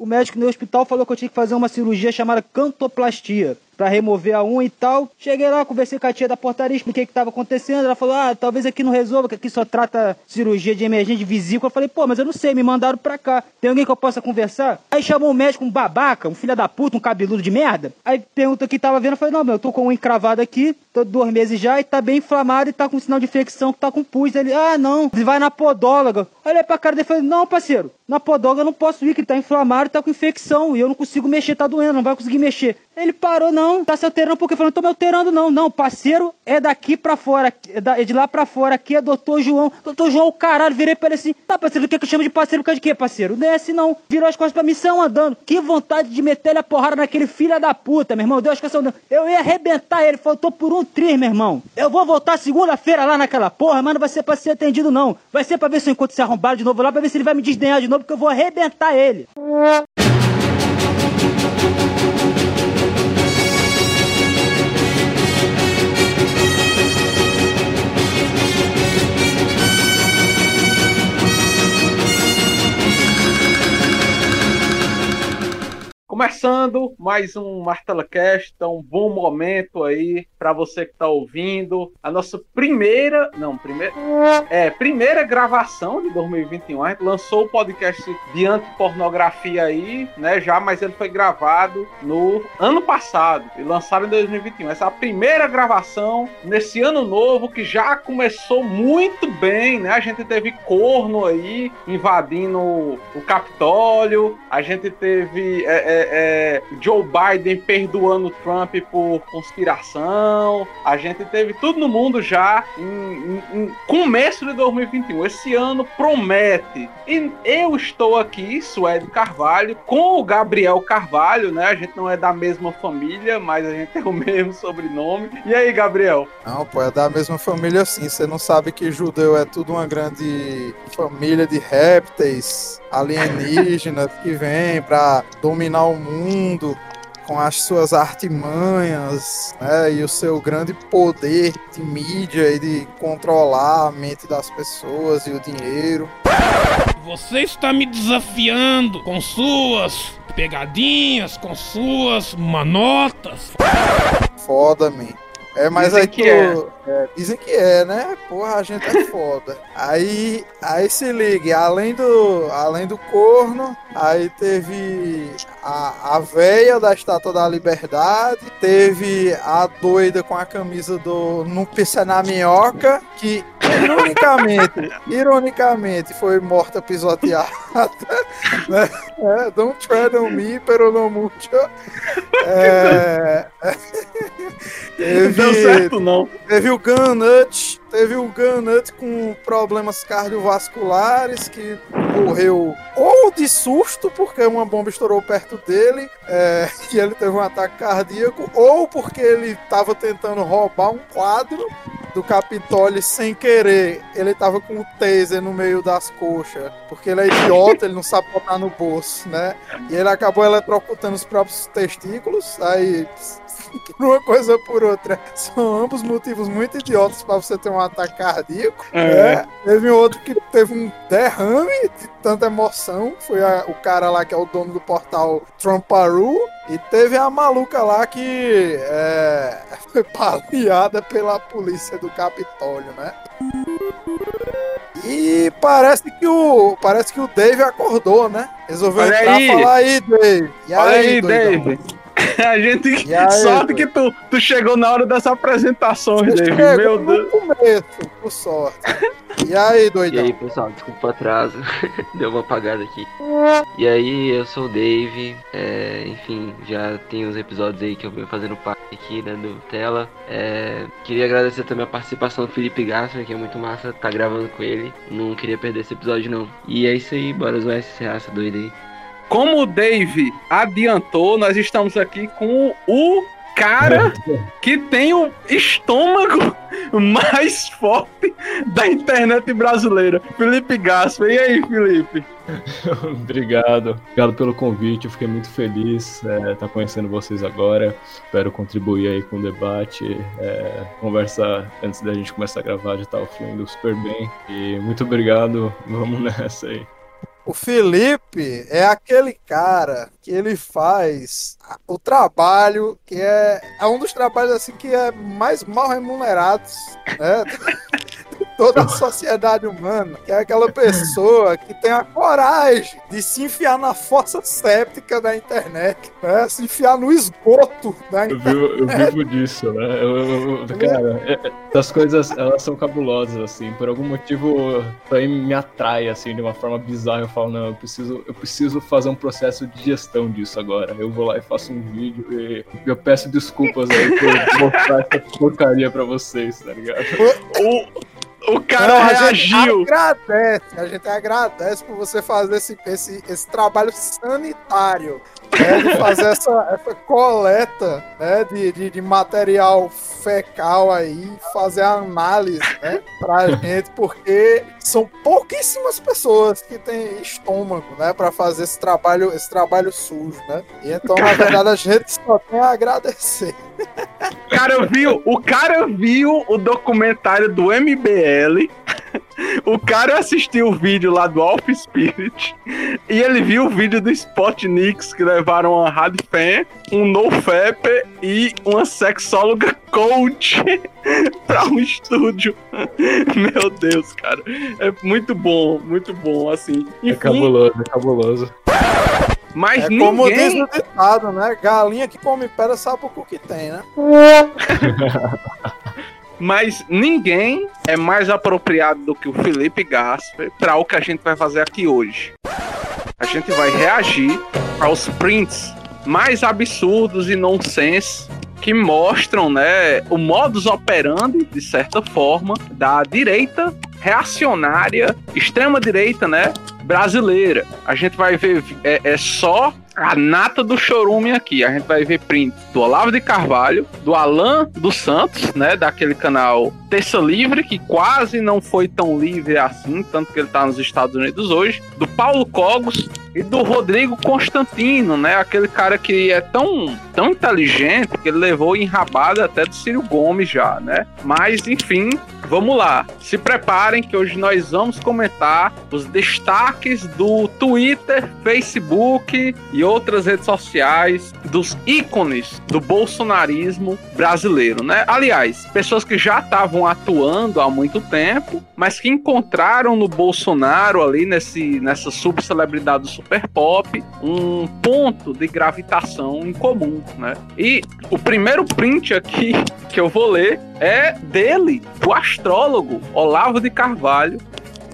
o médico no hospital falou que eu tinha que fazer uma cirurgia chamada cantoplastia para remover a unha e tal. Cheguei lá, conversei com a tia da portaria, expliquei o que estava acontecendo. Ela falou: ah, talvez aqui não resolva, que aqui só trata cirurgia de emergência de vesícula. Eu falei: pô, mas eu não sei, me mandaram pra cá. Tem alguém que eu possa conversar? Aí chamou um médico, um babaca, um filho da puta, um cabeludo de merda. Aí perguntou o que tava vendo. Eu falei: não, meu, eu tô com unha encravada aqui, tô dois meses já e tá bem inflamado e tá com sinal de infecção, que tá com pus. Ele: ah, não, vai na podóloga. Olhei pra cara dele e falei: não, parceiro, na podóloga eu não posso ir, que tá inflamado e tá com infecção e eu não consigo mexer, tá doendo, não vai conseguir mexer. Ele parou, não, tá se alterando porque falou, não tô me alterando, não. Não, parceiro é daqui pra fora, é, é de lá pra fora, aqui é doutor João. Doutor João, o caralho, virei pra ele assim, tá, parceiro, quer que eu chame de parceiro por causa de quê, parceiro? Não é assim, não. Virou as costas pra missão andando. Que vontade de meter a porrada naquele filho da puta, meu irmão. Deu as costas andando. Eu ia arrebentar ele, faltou por um triz, meu irmão. Eu vou voltar segunda-feira lá naquela porra, mas não vai ser pra ser atendido, não. Vai ser pra ver se eu encontro esse arrombado de novo lá, pra ver se ele vai me desdenhar de novo, porque eu vou arrebentar ele. Começando mais um MartelaCast, então um bom momento aí para você que está ouvindo. A nossa primeira, não, primeira, é, primeira gravação de 2021. A gente lançou o podcast de antipornografia aí, né, já, mas ele foi gravado no ano passado e lançado em 2021. Essa é a primeira gravação nesse ano novo que já começou muito bem, né? A gente teve corno aí invadindo o Capitólio, a gente teve é, é, é, Joe Biden perdoando Trump por conspiração. A gente teve tudo no mundo já em, em, em começo de 2021. Esse ano promete. E eu estou aqui, Suede Carvalho, com o Gabriel Carvalho, né? A gente não é da mesma família, mas a gente tem o mesmo sobrenome. E aí, Gabriel? Não, pô, é da mesma família sim. Você não sabe que judeu é tudo uma grande família de répteis alienígenas que vêm para dominar o mundo com as suas artimanhas né, e o seu grande poder de mídia e de controlar a mente das pessoas e o dinheiro. Você está me desafiando com suas pegadinhas, com suas manotas. Foda, me. É, mas dizem aí que tu, é. É, Dizem que é, né? Porra, a gente é foda. aí, aí se ligue, além do, além do corno, aí teve a, a véia da Estátua da Liberdade, teve a doida com a camisa do Não Pisa na Minhoca, que ironicamente, ironicamente foi morta pisoteada. Né? É, don't tread on me, pero no mucho. É, teve, Deu certo, não. Teve o Gunut, teve o Gunut com problemas cardiovasculares que morreu ou de susto porque uma bomba estourou perto dele é, e ele teve um ataque cardíaco, ou porque ele estava tentando roubar um quadro do Capitólio sem querer. Ele tava com o taser no meio das coxas, porque ele é idiota, ele não sabe botar no bolso, né? E ele acabou eletrocutando os próprios testículos, aí por uma coisa ou por outra. São ambos motivos muito idiotas para você ter um ataque cardíaco. É. Né? Teve um outro que teve um derrame de tanta emoção. Foi a, o cara lá que é o dono do portal Trumparu. E teve a maluca lá que é, foi paliada pela polícia do Capitólio, né? E parece que o parece que o Dave acordou, né? Resolveu Olha entrar aí. falar aí, Dave. E Olha aí, aí Dave. A gente. Aí, sorte que tu, tu chegou na hora dessa apresentação, David. Meu Deus. começo, por sorte. E aí, doidão? E aí, pessoal, desculpa o atraso. Deu uma apagada aqui. E aí, eu sou o Dave. É, enfim, já tem uns episódios aí que eu venho fazendo parte aqui, né, do Tela. É, queria agradecer também a participação do Felipe Gasser, que é muito massa, tá gravando com ele. Não queria perder esse episódio, não. E é isso aí, bora zoar esse raça doido aí. Como o Dave adiantou, nós estamos aqui com o cara que tem o estômago mais forte da internet brasileira, Felipe Gasper. E aí, Felipe? Obrigado, obrigado pelo convite. Eu fiquei muito feliz estar é, tá conhecendo vocês agora. Espero contribuir aí com o debate. É, conversa antes da gente começar a gravar já estava fluindo super bem. E muito obrigado. Vamos nessa aí. O Felipe é aquele cara que ele faz o trabalho que é, é um dos trabalhos assim que é mais mal remunerados, né? toda a sociedade humana, que é aquela pessoa que tem a coragem de se enfiar na fossa séptica da internet, né? se enfiar no esgoto da Eu internet. vivo, eu vivo disso, né? Eu, eu- eu- cara, é- é- essas coisas, elas são cabulosas, assim. Por algum motivo, isso aí me atrai, assim, de uma forma bizarra. Eu falo, não, eu preciso, eu preciso fazer um processo de gestão disso agora. Eu vou lá e faço um vídeo e eu peço desculpas aí por mostrar essa porcaria pra vocês, tá ligado? O, o cara Não, a gente reagiu. agradece, a gente agradece por você fazer esse, esse, esse trabalho sanitário, né, de fazer essa, essa coleta né, de, de, de material fecal aí, fazer a análise né, pra gente, porque são pouquíssimas pessoas que têm estômago né, para fazer esse trabalho, esse trabalho sujo, né? E então, na verdade, a gente só tem a agradecer. Cara viu, o cara viu o documentário do MBL. O cara assistiu o vídeo lá do Alpha Spirit e ele viu o vídeo do Spotniks que levaram uma Radfan, um NoFap e uma sexóloga coach pra um estúdio. Meu Deus, cara. É muito bom, muito bom, assim. É Enfim, cabuloso, é cabuloso. mas É como diz ninguém... o ditado, né? Galinha que come pedra sabe o que tem, né? Mas ninguém é mais apropriado do que o Felipe Gasper para o que a gente vai fazer aqui hoje. A gente vai reagir aos prints mais absurdos e nonsense que mostram, né, o modus operandi, de certa forma, da direita reacionária, extrema direita, né, brasileira. A gente vai ver é, é só a nata do chorume aqui. A gente vai ver print do Olavo de Carvalho, do Alan dos Santos, né, daquele canal Terça Livre, que quase não foi tão livre assim, tanto que ele tá nos Estados Unidos hoje, do Paulo Cogos e do Rodrigo Constantino, né, aquele cara que é tão, tão inteligente que ele levou enrabada até do Ciro Gomes já, né? Mas enfim, vamos lá. Se preparem que hoje nós vamos comentar os destaques do Twitter, Facebook e outras redes sociais dos ícones do bolsonarismo brasileiro, né? Aliás, pessoas que já estavam atuando há muito tempo, mas que encontraram no Bolsonaro ali nesse nessa subcelebridade do super pop um ponto de gravitação em comum, né? E o primeiro print aqui que eu vou ler é dele, o astrólogo Olavo de Carvalho,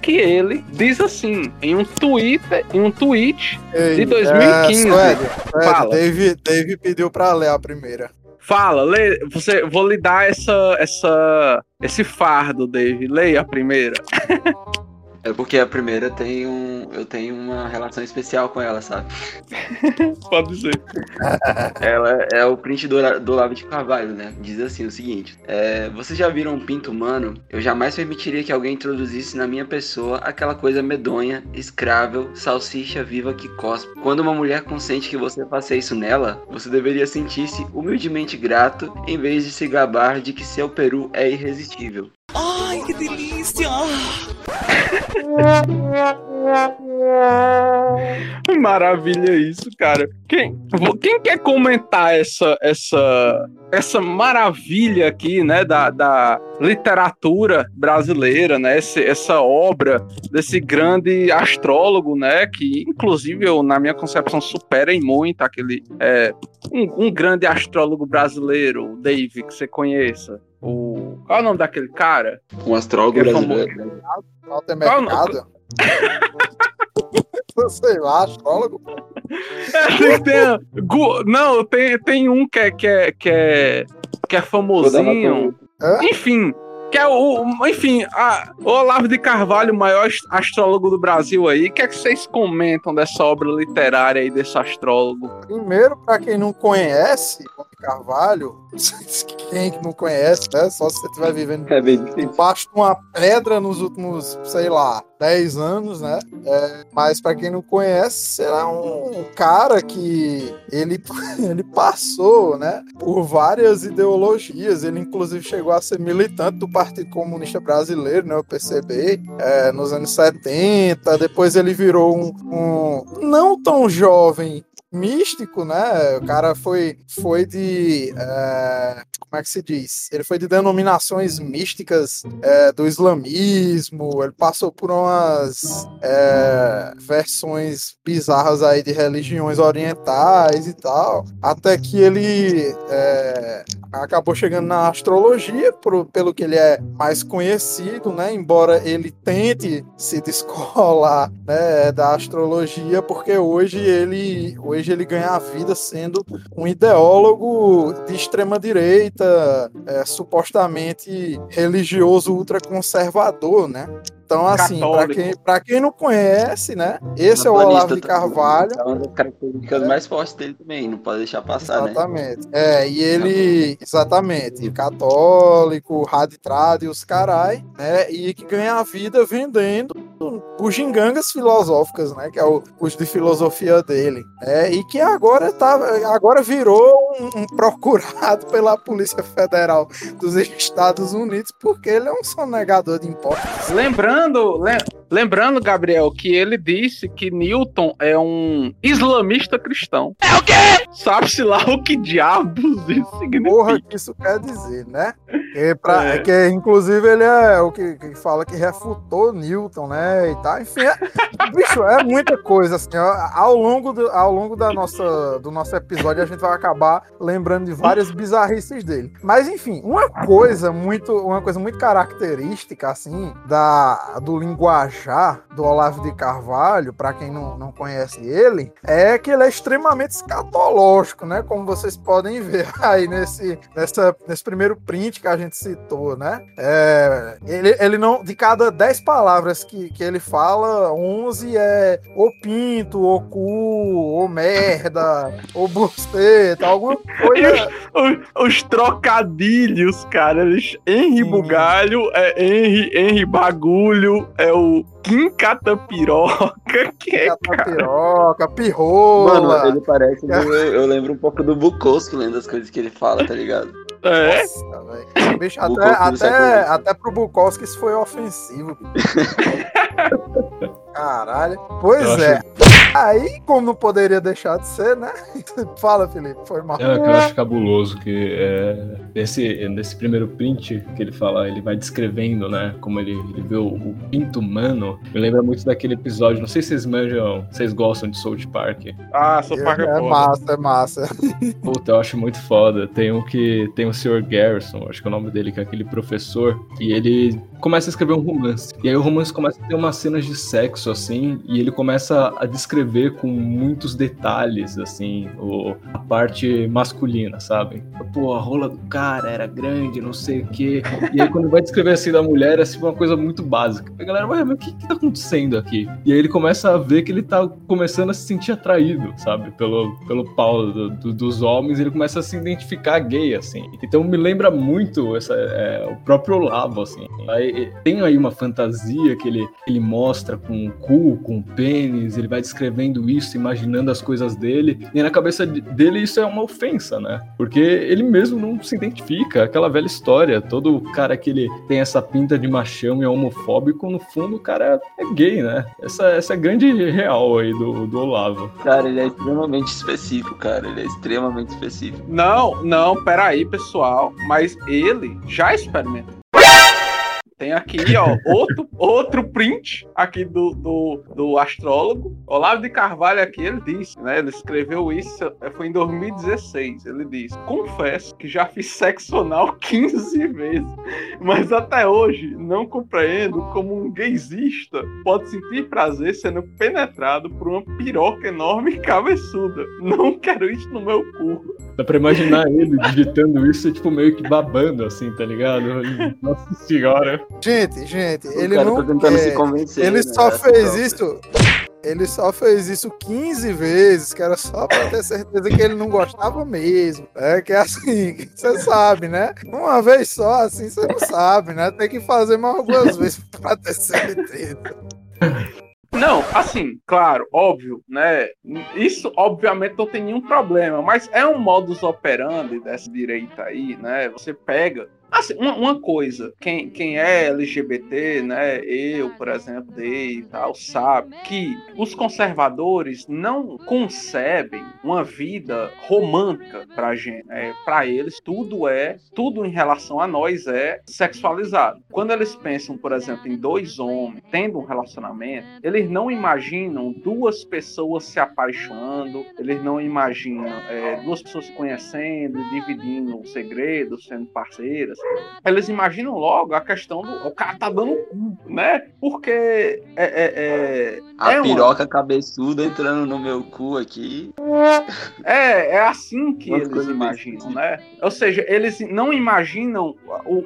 que ele diz assim, em um Twitter, em um tweet de 2015. É, Suede, Suede, Fala. Dave, Dave pediu pra ler a primeira. Fala, lê, você, vou lhe dar essa, essa, esse fardo, Dave. Leia a primeira. É porque a primeira tem um. Eu tenho uma relação especial com ela, sabe? Pode dizer. Ela é o print do, do de Carvalho, né? Diz assim o seguinte: é, Vocês já viram um pinto humano? Eu jamais permitiria que alguém introduzisse na minha pessoa aquela coisa medonha, escrável, salsicha viva que cospe. Quando uma mulher consente que você faça isso nela, você deveria sentir-se humildemente grato em vez de se gabar de que seu peru é irresistível. Maravilha isso, cara. Quem, quem quer comentar essa, essa, essa maravilha aqui, né, da, da literatura brasileira, né, esse- essa obra desse grande astrólogo, né, que inclusive eu, na minha concepção supera em muito aquele é, um, um grande astrólogo brasileiro, o Dave, que você conheça. O qual é o nome daquele cara? Um astrólogo é brasileiro. Walter Qual- Mercado. Sei lá, astrólogo. Tem- tem- Gu- não, tem, tem um que é, que é, que é, que é famosinho. Hã? Enfim, que é o. Enfim, a, o Olavo de Carvalho, o maior ast- astrólogo do Brasil aí. O que é que vocês comentam dessa obra literária aí desse astrólogo? Primeiro, pra quem não conhece, o Carvalho, quem que não conhece, né? Só se você estiver vivendo É debaixo de uma pedra nos últimos, sei lá, 10 anos, né? É, mas para quem não conhece, é um cara que ele, ele passou, né, por várias ideologias. Ele inclusive chegou a ser militante do Partido Comunista Brasileiro, né, o PCB, é, nos anos 70. Depois ele virou um, um não tão jovem místico, né? O cara foi, foi de. é, como é que se diz? Ele foi de denominações místicas é, do islamismo, ele passou por umas é, versões bizarras aí de religiões orientais e tal, até que ele é, acabou chegando na astrologia, por- pelo que ele é mais conhecido, né? Embora ele tente se descolar né, da astrologia, porque hoje ele, hoje ele ganha a vida sendo um ideólogo de extrema direita, é, supostamente religioso ultraconservador, né? Então, assim, para quem, pra quem não conhece, né? Esse é o Olavo de Carvalho. É uma das características mais fortes dele também, não pode deixar passar, né? Exatamente. É, e ele, exatamente, católico, raditrado e os carai, né? E que ganha a vida vendendo bugigangas filosóficas, né? Que é o curso de filosofia dele. né? E que agora, tá, agora virou um, um procurado pela Polícia Federal dos Estados Unidos porque ele é um sonegador de impostos. Lembrando, lem- lembrando, Gabriel, que ele disse que Newton é um islamista cristão. É o quê? Sabe-se lá o que diabos isso significa. Porra, que isso quer dizer, né? Que, pra, É. que inclusive ele é o que, que fala que refutou Newton, né? E tal. Enfim, é, bicho, é muita coisa assim. ó. Ao longo, do, ao longo da nossa, do nosso episódio, a gente vai acabar lembrando de várias bizarrices dele. Mas enfim, uma coisa muito, uma coisa muito característica assim da do linguajar do Olavo de Carvalho, para quem não, não conhece ele, é que ele é extremamente escatológico, né? Como vocês podem ver aí nesse, nessa, nesse primeiro print que a gente citou, né? É, ele, ele não. De cada 10 palavras que, que ele fala, 11 é o pinto, o cu, o merda, o buceta, alguma coisa. Os, os trocadilhos, cara. Eles, Henry Sim. Bugalho, é Henry, Henry Bagulho, é o Kim Catapiroca, que é. Catapiroca, pirrola. Mano, ele parece. Eu, eu lembro um pouco do Bukowski lendo as coisas que ele fala, tá ligado? É, Nossa, velho. Bicho, até, do até, até pro Bukowski isso foi ofensivo. Caralho. Pois Eu é. Aí, como não poderia deixar de ser, né? Fala, Felipe, foi mal. É, o que eu acho cabuloso que é, nesse, nesse primeiro print que ele fala, ele vai descrevendo, né, como ele, ele vê o, o pinto humano, me lembra muito daquele episódio, não sei se vocês manjam, vocês gostam de South Park. ah, sou paga É massa, é massa. Puta, eu acho muito foda. Tem um que tem o Sr. Garrison, acho que é o nome dele, que é aquele professor, e ele começa a escrever um romance. E aí o romance começa a ter umas cenas de sexo, assim, e ele começa a descrever com muitos detalhes, assim, o, a parte masculina, sabe? Pô, a rola do cara era grande, não sei o quê. E aí quando vai descrever assim da mulher, é assim, uma coisa muito básica. A galera, ué, mas o que que tá acontecendo aqui? E aí ele começa a ver que ele tá começando a se sentir atraído, sabe? Pelo, pelo pau do- do- dos homens, ele começa a se identificar gay, assim. Então me lembra muito essa, é, o próprio Olavo, assim. Aí, tem aí uma fantasia que ele, ele mostra com o cu, com o pênis, ele vai descrevendo isso, imaginando as coisas dele, e na cabeça de- dele isso é uma ofensa, né? Porque ele mesmo não se identifica, aquela velha história, todo cara que ele tem essa pinta de machão e é homofóbico, no fundo o cara é gay, né? Essa, essa é a grande real aí do, do Olavo. Cara, ele é extremamente específico, cara. Ele é extremamente específico. Não, não, peraí, pessoal. Mas ele já experimentou. Tem aqui, ó, outro, outro print aqui do, do, do astrólogo. Olavo de Carvalho aqui, ele disse, né? Ele escreveu isso, eh, foi em 2016. Ele disse: Confesso que já fiz sexo anal 15 vezes, mas até hoje não compreendo como um gaysista pode sentir prazer sendo penetrado por uma piroca enorme e cabeçuda. Não quero isso no meu cu. Dá pra imaginar ele digitando isso, tipo, meio que babando, assim, tá ligado? Nossa senhora. Gente, gente, O ele cara não. tá tentando é, se convencer. ele né? só fez própria. isso. ele só fez isso 15 vezes, que era só pra ter certeza que ele não gostava mesmo. É que é assim, você sabe, né? Uma vez só, assim, você não sabe, né? Tem que fazer mais algumas vezes pra ter certeza. Não, assim, claro, óbvio, né? Isso, obviamente, não tem nenhum problema, mas é um modus operandi dessa direita aí, né? Você pega Assim, uma, uma, coisa, quem, quem é LGBT, né, eu, por exemplo, e tal, sabe que os conservadores não concebem uma vida romântica pra gente. É, para eles, tudo é, tudo em relação a nós é sexualizado. Quando eles pensam, por exemplo, em dois homens tendo um relacionamento, eles não imaginam duas pessoas se apaixonando, eles não imaginam é, duas pessoas se conhecendo, dividindo segredos, sendo parceiras eles imaginam logo a questão do o cara tá dando cu, né? Porque é, é, é a é piroca uma... cabeçuda entrando no meu cu aqui. É, é assim que uma eles imaginam, né? Ou seja, eles não imaginam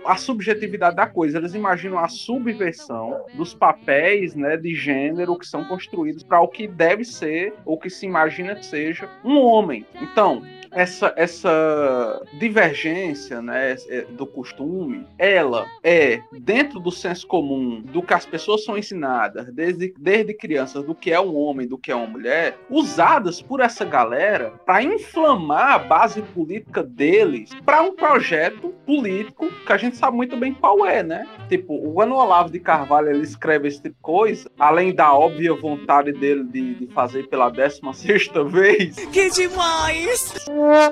a, a subjetividade da coisa, eles imaginam a subversão dos papéis, né, de gênero que são construídos para o que deve ser ou que se imagina que seja um homem. Então, essa, essa divergência né, é, do costume, ela é dentro do senso comum, do que as pessoas são ensinadas desde, desde crianças, do que é um homem, do que é uma mulher, usadas por essa galera para inflamar a base política deles para um projeto político que a gente sabe muito bem qual é, né? Tipo, o Ano Olavo de Carvalho ele escreve esse tipo de coisa, além da óbvia vontade dele de, de fazer pela 16 sexta vez. Que demais!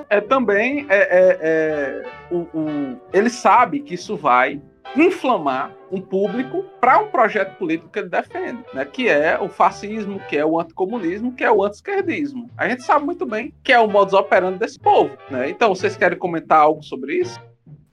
É também é, é, é o, o, ele sabe que isso vai inflamar um público para um projeto político que ele defende, né? que é o fascismo, que é o anticomunismo, que é o anti-esquerdismo. A gente sabe muito bem que é o modus operandi desse povo. Né? Então, vocês querem comentar algo sobre isso?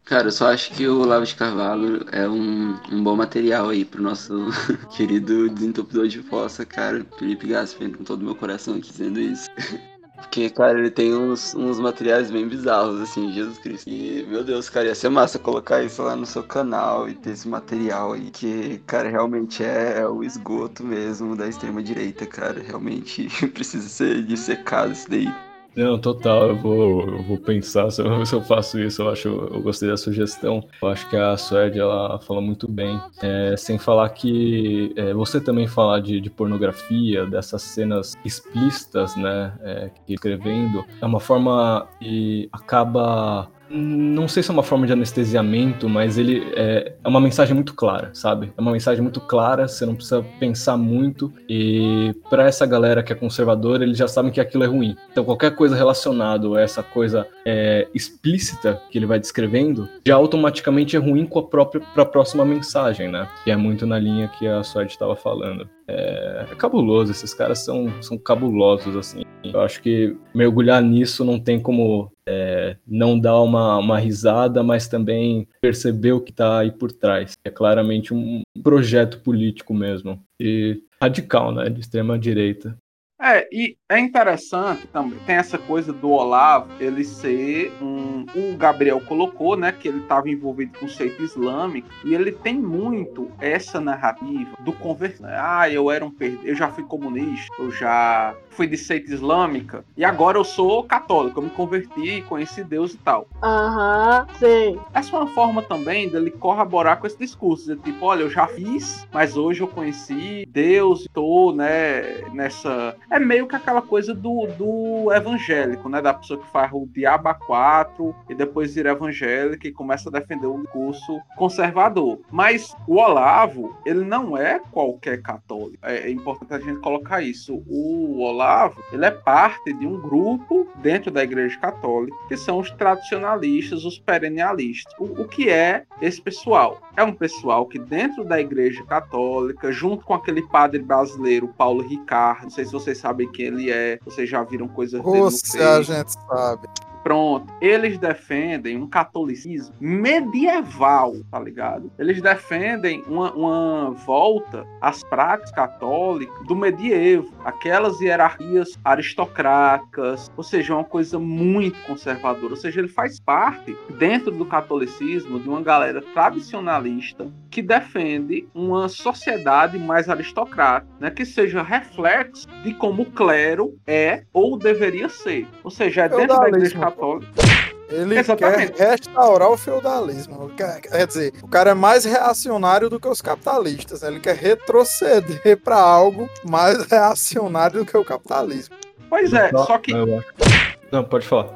Cara, eu só acho que o Lavo de Carvalho é um, um bom material aí pro nosso querido desentupidor de fossa, cara, Felipe Gasper, com todo o meu coração aqui dizendo isso. Porque, cara, ele tem uns, uns materiais bem bizarros, assim, Jesus Cristo. E, meu Deus, cara, ia ser massa colocar isso lá no seu canal e ter esse material aí, que, cara, realmente é, é o esgoto mesmo da extrema-direita, cara. Realmente precisa ser dissecado isso daí. Não, total, eu vou, eu vou pensar se eu, se eu, faço isso, eu acho, eu gostei da sugestão, eu acho que a Suede, ela fala muito bem, é, sem falar que é, você também falar de, de, pornografia, dessas cenas explícitas, né, é, que escrevendo, é uma forma e acaba não sei se é uma forma de anestesiamento, mas ele é, é, uma mensagem muito clara, sabe? É uma mensagem muito clara, você não precisa pensar muito. E para essa galera que é conservadora, eles já sabem que aquilo é ruim. Então qualquer coisa relacionada a essa coisa é, explícita que ele vai descrevendo, já automaticamente é ruim com a própria pra próxima mensagem, né? Que é muito na linha que a Sword estava falando. É, é, cabuloso, esses caras são, são cabulosos, assim. Eu acho que mergulhar nisso não tem como é, não dar uma, uma risada, mas também perceber o que está aí por trás. É claramente um projeto político mesmo. E radical, né? De extrema direita. É, e é interessante também, tem essa coisa do Olavo, ele ser um. O Gabriel colocou, né, que ele estava envolvido com o seito islâmico, e ele tem muito essa narrativa do converter. Ah, eu era um eu já fui comunista, eu já fui de seita islâmica e agora eu sou católico, eu me converti, conheci Deus e tal. Aham, uhum, sim. Essa é uma forma também dele corroborar com esse discurso, de tipo, olha, eu já fiz, mas hoje eu conheci Deus e tô, né, nessa... É meio que aquela coisa do, do evangélico, né, da pessoa que faz o diabo 4 e depois vira evangélica e começa a defender um discurso conservador. Mas o Olavo, ele não é qualquer católico. É, é importante a gente colocar isso. O Olavo Olavo, ele é parte de um grupo dentro da Igreja Católica, que são os tradicionalistas, os perennialistas. O, o que é esse pessoal? É um pessoal que dentro da Igreja Católica, junto com aquele padre brasileiro, Paulo Ricardo, não sei se vocês sabem quem ele é, vocês já viram coisas dele Facebook. a gente sabe. Pronto. Eles defendem um catolicismo medieval, tá ligado? Eles defendem uma, uma volta às práticas católicas do medievo. aquelas hierarquias aristocráticas, ou seja, uma coisa muito conservadora. Ou seja, ele faz parte, dentro do catolicismo, de uma galera tradicionalista que defende uma sociedade mais aristocrática, né, que seja reflexo de como o clero é ou deveria ser. Ou seja, é dentro da Igreja Católica. Ele Exatamente. quer restaurar o feudalismo. Quer dizer, o cara é mais reacionário do que os capitalistas. Né? Ele quer retroceder para algo mais reacionário do que o capitalismo. Pois é, só que. Não, pode falar.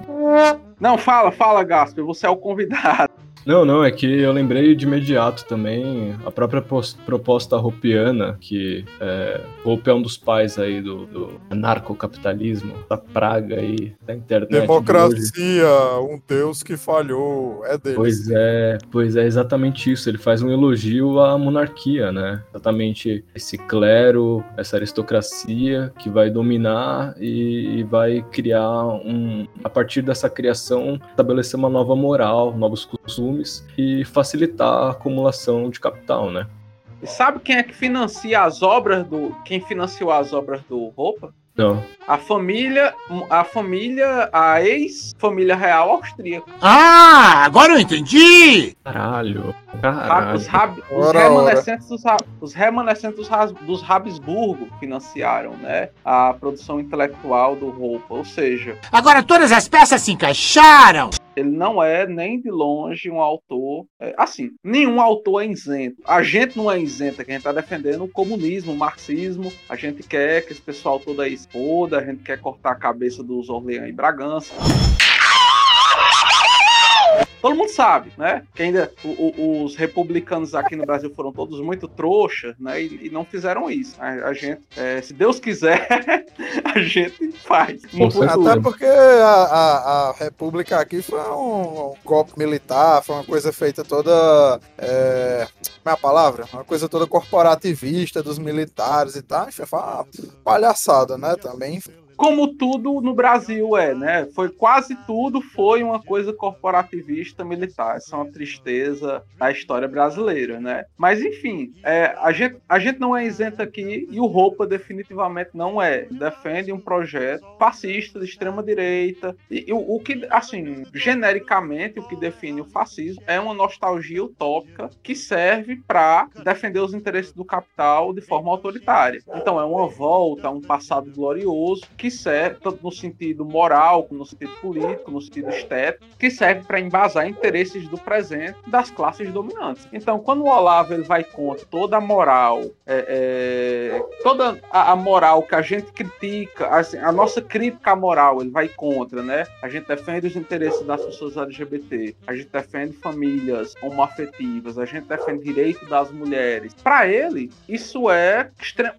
Não, fala, fala, Gasper. Você é o convidado. Não, não, é que eu lembrei de imediato também a própria proposta roupiana, que é, Hope é um dos pais aí do, do anarcocapitalismo, da praga aí da internet. Democracia, de um Deus que falhou, é dele. Pois é, pois é exatamente isso. Ele faz um elogio à monarquia, né? Exatamente esse clero, essa aristocracia que vai dominar e, e vai criar um, a partir dessa criação, estabelecer uma nova moral, novos costumes volumes e facilitar a acumulação de capital, né? E sabe quem é que financia as obras do. Quem financiou as obras do Roupa? Não. A família, a família, a ex-família real austríaca. Ah, agora eu entendi! Caralho. Caralho. Os, rab, os remanescentes, dos, os remanescentes dos, dos Habsburgo financiaram, né, a produção intelectual do Roupa, ou seja... Agora todas as peças se encaixaram! Ele não é nem de longe um autor. É, assim, nenhum autor é isento. A gente não é isento, que a gente está defendendo o comunismo, o marxismo. A gente quer que esse pessoal todo aí exploda, a gente quer cortar a cabeça dos Orleans e Bragança todo mundo sabe, né? Que ainda o, o, os republicanos aqui no Brasil foram todos muito trouxas, né? E, e não fizeram isso. A, a gente, é, se Deus quiser, a gente faz. Até porque a, a, a, República aqui foi um, um, golpe militar, foi uma coisa feita toda. É, como é a palavra? Uma coisa toda corporativista dos militares e tal. Foi uma palhaçada, né? Também como tudo no Brasil é, né? Foi quase tudo foi uma coisa corporativista militar. Essa é uma tristeza da história brasileira, né? Mas enfim, é, a, gente, a gente não é isento aqui e o Roupa definitivamente não é. Defende um projeto fascista de extrema direita e, e o, o, que, assim, genericamente o que define o fascismo é uma nostalgia utópica que serve para defender os interesses do capital de forma autoritária. Então é uma volta a um passado glorioso que serve, tanto no sentido moral, como no sentido político, no sentido estético, que serve para embasar interesses do presente das classes dominantes. Então, quando o Olavo ele vai contra toda a moral, é, é, toda a, a, moral que a gente critica, assim, a nossa crítica à moral, ele vai contra, né? A gente defende os interesses das pessoas LGBT, a gente defende famílias homoafetivas, a gente defende direito das mulheres. Para ele, isso é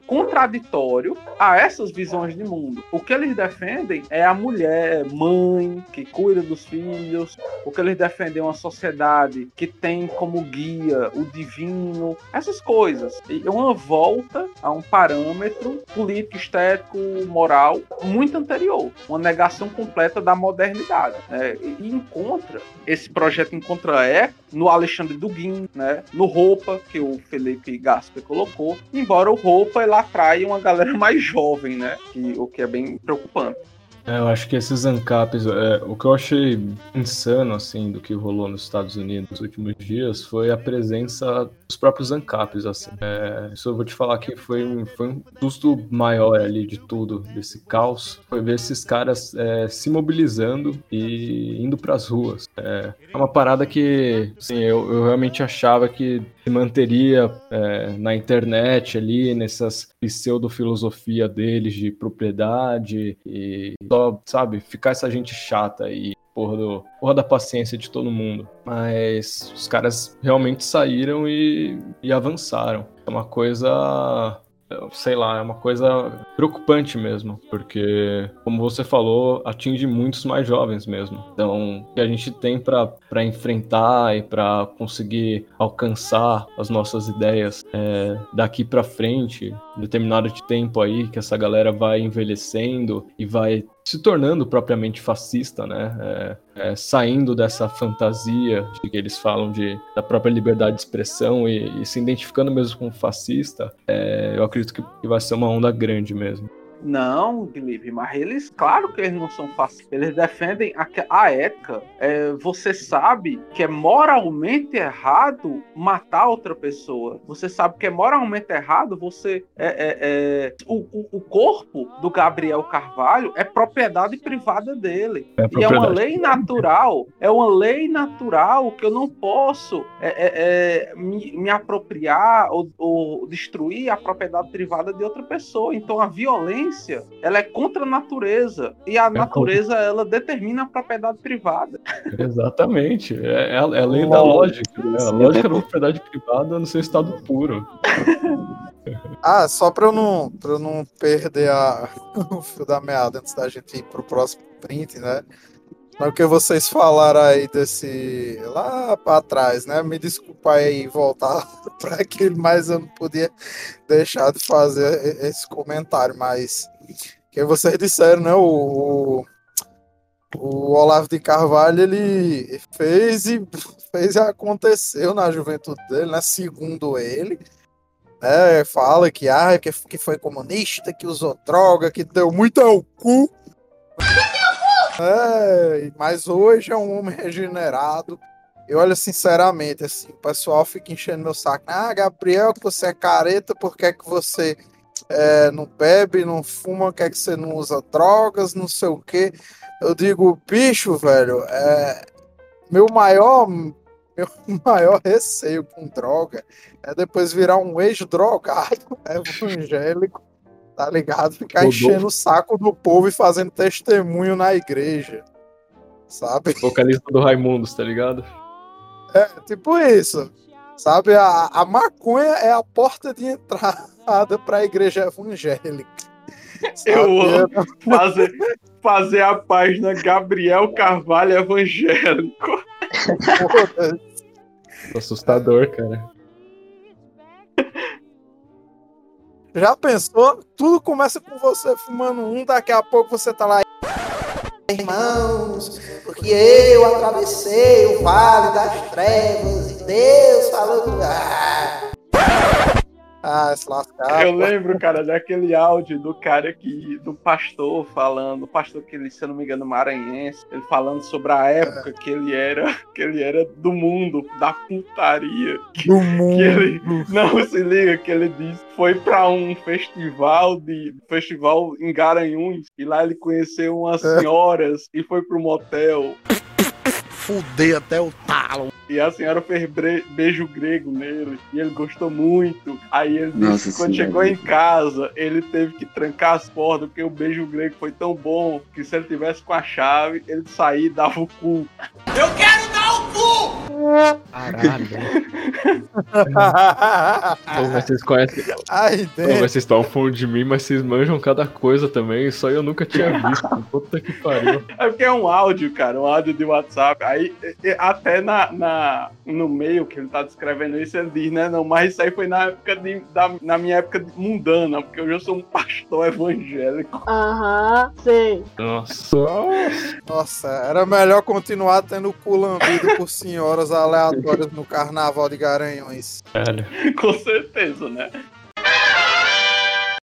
contraditório a essas visões de mundo. O que eles defendem é a mulher, mãe, que cuida dos filhos. O que eles defendem é uma sociedade que tem como guia o divino, essas coisas. É uma volta a um parâmetro político, estético, moral muito anterior. Uma negação completa da modernidade. Né? E encontra, esse projeto encontra eco no Alexandre Duguin, né? no Roupa, que o Felipe Gasper colocou. Embora o Roupa ele atrai uma galera mais jovem, né? Que, o que é bem preocupante. É, eu acho que esses ANCAPs, é, o que eu achei insano, assim, do que rolou nos Estados Unidos nos últimos dias foi a presença dos próprios ANCAPs, assim. É, isso eu vou te falar que foi, foi um susto maior ali de tudo, desse caos, foi ver esses caras é, se mobilizando e indo para as ruas. É, é, uma parada que, assim, eu, eu realmente achava que se manteria é, na internet ali, nessas pseudo-filosofia deles de propriedade e só, sabe, ficar essa gente chata e porra, do, porra da paciência de todo mundo. Mas os caras realmente saíram e, e avançaram. É uma coisa sei lá, é uma coisa preocupante mesmo, porque, como você falou, atinge muitos mais jovens mesmo. Então, o que a gente tem para enfrentar e para conseguir alcançar as nossas ideias é, daqui para frente, determinado de tempo aí, que essa galera vai envelhecendo e vai se tornando propriamente fascista, né? É, é, saindo dessa fantasia de que eles falam de da própria liberdade de expressão e, e se identificando mesmo como fascista, é, eu acredito que, que vai ser uma onda grande mesmo. Não, Felipe, mas eles, claro que eles não são fáceis. Eles defendem a, a ética. É, você sabe que é moralmente errado matar outra pessoa. Você sabe que é moralmente errado você. É, é, é, o, o, corpo do Gabriel Carvalho é propriedade privada dele. É E é uma lei natural, é uma lei natural que eu não posso é, é, é, me, me apropriar ou, ou destruir a propriedade privada de outra pessoa. Então a violência, ela é contra a natureza. E a natureza, ela determina a propriedade privada. Exatamente. É, é a, é a lei da lógica. né? A lógica da propriedade privada no seu estado puro. Ah, só pra eu não, pra eu não perder a, o fio da meada antes da gente ir pro próximo print, né? Mas o que vocês falaram aí desse. lá pra trás, né? Me desculpa aí voltar pra aquele, mas eu não podia deixar de fazer esse comentário. Mas. que vocês disseram, né? O, o Olavo de Carvalho, ele fez e fez e aconteceu na juventude dele, né? Segundo ele né, fala que, ah, que, que foi comunista, que usou droga, que deu muito ao cu. É, mas hoje é um homem regenerado. E olha, sinceramente, assim, o pessoal fica enchendo meu saco. Ah, Gabriel, que você é careta, por que, que você é, não bebe, não fuma, por que, que você não usa drogas, não sei o quê. Eu digo, bicho, velho, é, meu maior meu maior receio com droga é depois virar um ex-drogado evangélico, tá ligado? Ficar Rodolfo. enchendo o saco do povo e fazendo testemunho na igreja, sabe? Vocalista do Raimundos, tá ligado? É, tipo isso, sabe? A, a maconha é a porta de entrada para a igreja evangélica. sabe? Eu amo fazer, fazer a página Gabriel Carvalho Evangélico. Assustador, cara. Já pensou? Tudo começa com você fumando um, daqui a pouco você tá lá. Irmãos, porque eu atravessei o vale das trevas e Deus falou. Ah, ah se lascar. Eu lembro, cara, daquele áudio do cara que. do pastor falando, o pastor que ele, se eu não me engano, maranhense, ele falando sobre a época que ele era, que ele era do mundo, da putaria. do mundo. Que ele. Não, se liga, que ele disse que foi pra um festival de. festival em Garanhuns, e lá ele conheceu umas É. senhoras e foi pro motel. Fudei até o talo. E a senhora fez beijo grego nele. E ele gostou muito. Aí ele disse Nossa que quando Senhora. chegou em casa, ele teve que trancar as portas, porque o beijo grego foi tão bom que se ele tivesse com a chave, ele saía e dava o cu. Caralho. Pô, mas vocês conhecem. Ai, Pô, vocês estão falando de mim, mas vocês manjam cada coisa também. Isso aí eu nunca tinha visto. Puta que pariu. É porque é um áudio, cara, um áudio de WhatsApp. Aí até na, na, no meio que ele tá descrevendo isso, ele diz, né? Não, mas isso aí foi na época de, da, na minha época de mundana, porque hoje eu sou um pastor evangélico. Aham, sei. Nossa. Nossa, era melhor continuar tendo cu lambido por senhoras aleatórias no carnaval de Garanhões. Velho. Com certeza, né?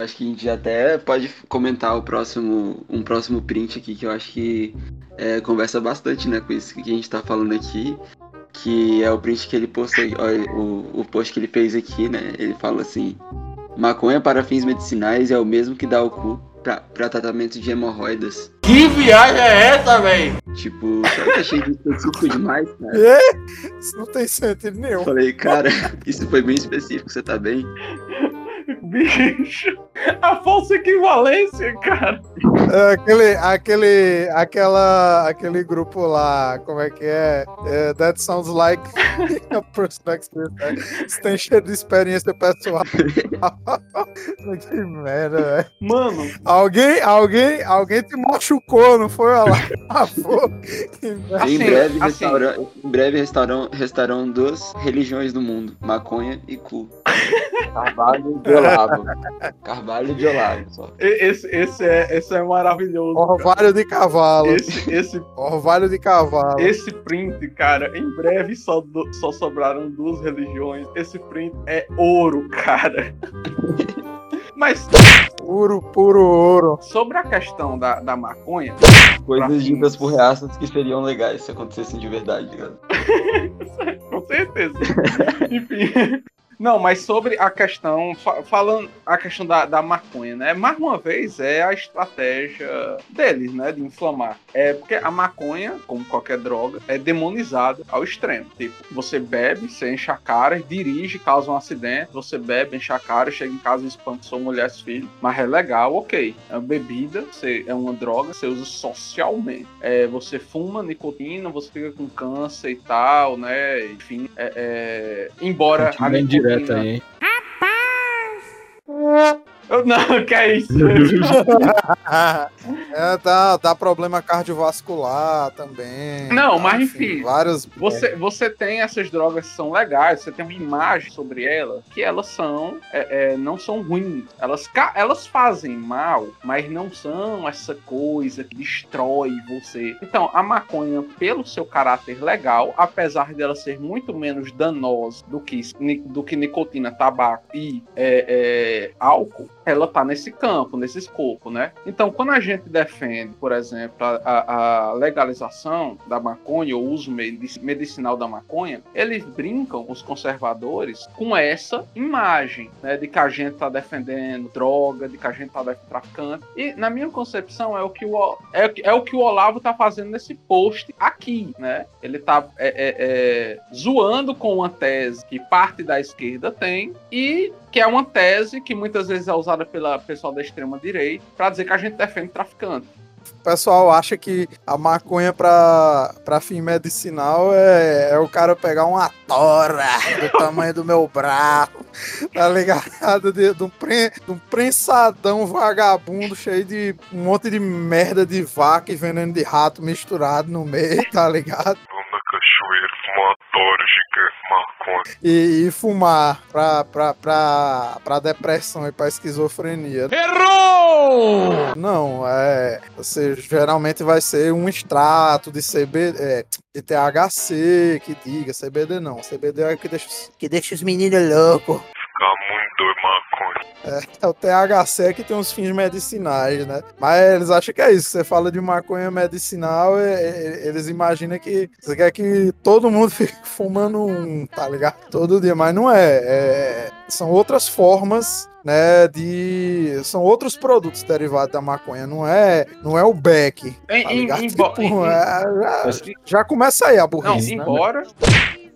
Acho que a gente até pode comentar o próximo, um próximo print aqui que eu acho que é, conversa bastante, né, com isso que a gente tá falando aqui. Que é o print que ele postou, olha, o, o post que ele fez aqui, né? Ele fala assim: maconha para fins medicinais é o mesmo que dá o cu pra, pra tratamento de hemorroidas. Que viagem é essa, véi? Tipo, só que eu achei específico demais, cara. Isso não tem sentido nenhum. Falei, cara, isso foi bem específico, você tá bem? Bicho, a falsa equivalência, cara. Aquele, aquele, aquela, aquele grupo lá, como é que é? É, that sounds like a person next to né? Você tem cheio de experiência pessoal. que merda, velho. Mano, Alguém, alguém, alguém te machucou, não foi? Olha lá. Ah, merda. Assim, em breve, assim. restaura- em breve restaurão, restarão duas religiões do mundo: maconha e cu. Carvalho de Olavo. Carvalho de Olavo, só. esse, esse, é, esse é maravilhoso. cara. Orvalho de cavalo. Esse, esse, Orvalho de cavalo. esse print, cara, em breve só, do- só sobraram duas religiões. Esse print é ouro, cara. Mas Puro, puro ouro. sobre a questão da, da maconha, Coisas ditas por reaças que seriam legais se acontecessem de verdade, ligado? com certeza. Enfim. Não, mas sobre a questão, fa- falando a questão da, da maconha, né? Mais uma vez é a estratégia deles, né? De inflamar. É porque a maconha, como qualquer droga, é demonizada ao extremo. Tipo, você bebe, você enche a cara, dirige, causa um acidente, você bebe, enche a cara, chega em casa e espanca sua mulher, seus filhos. Mas é legal, ok. É uma bebida, você, é uma droga, você usa socialmente. É, você fuma nicotina, você fica com câncer e tal, né? Enfim, é, é, embora a nicotina... direto aí, hein? Eu- Não, que é isso? é, dá, dá problema cardiovascular também. Não, tá? mas enfim. Vários. Você, você tem essas drogas que são legais, você tem uma imagem sobre elas que elas são é, é, não são ruins. Elas, elas fazem mal, mas não são essa coisa que destrói você. Então, a maconha, pelo seu caráter legal, apesar dela ser muito menos danosa do que, do que nicotina, tabaco e é, é, álcool, ela tá nesse campo, nesse escopo, né? Então, quando a gente defende, por exemplo, a, a- legalização da maconha, o uso medici- medicinal da maconha, eles brincam, os conservadores, com essa imagem, né? De que a gente tá defendendo droga, de que a gente tá defendendo traficante. E, na minha concepção, é o que o, é, é o, que o Olavo tá fazendo nesse post aqui, né? Ele tá é, é, é, zoando com uma tese que parte da esquerda tem e que é uma tese que muitas vezes é usada pela pessoal da extrema direita para dizer que a gente defende traficante. O pessoal acha que a maconha pra, pra fim medicinal é, é o cara pegar uma tora do tamanho do meu braço, tá ligado? De, de, um pre, de um prensadão vagabundo cheio de um monte de merda de vaca e veneno de rato misturado no meio, tá ligado? Na cachoeira, fumar tora gigante, maconha. E, e fumar pra, pra, pra, pra depressão e pra esquizofrenia. Errou! Não, é. Você geralmente vai ser um extrato de CBD, é, de THC que diga, CBD não. CBD é o que deixa, que deixa os meninos loucos. Ficar muito maconha. É o THC que tem uns fins medicinais, né? Mas eles acham que é isso. Você fala de maconha medicinal, é- é- eles imaginam que você quer que todo mundo fique fumando um, tá ligado? Todo dia, mas não é. É- são outras formas. Né, de são outros produtos derivados da maconha, não é, não é o beck, tá em- Tipo, em- é, já, já começa aí a Não, burrice, né? embora.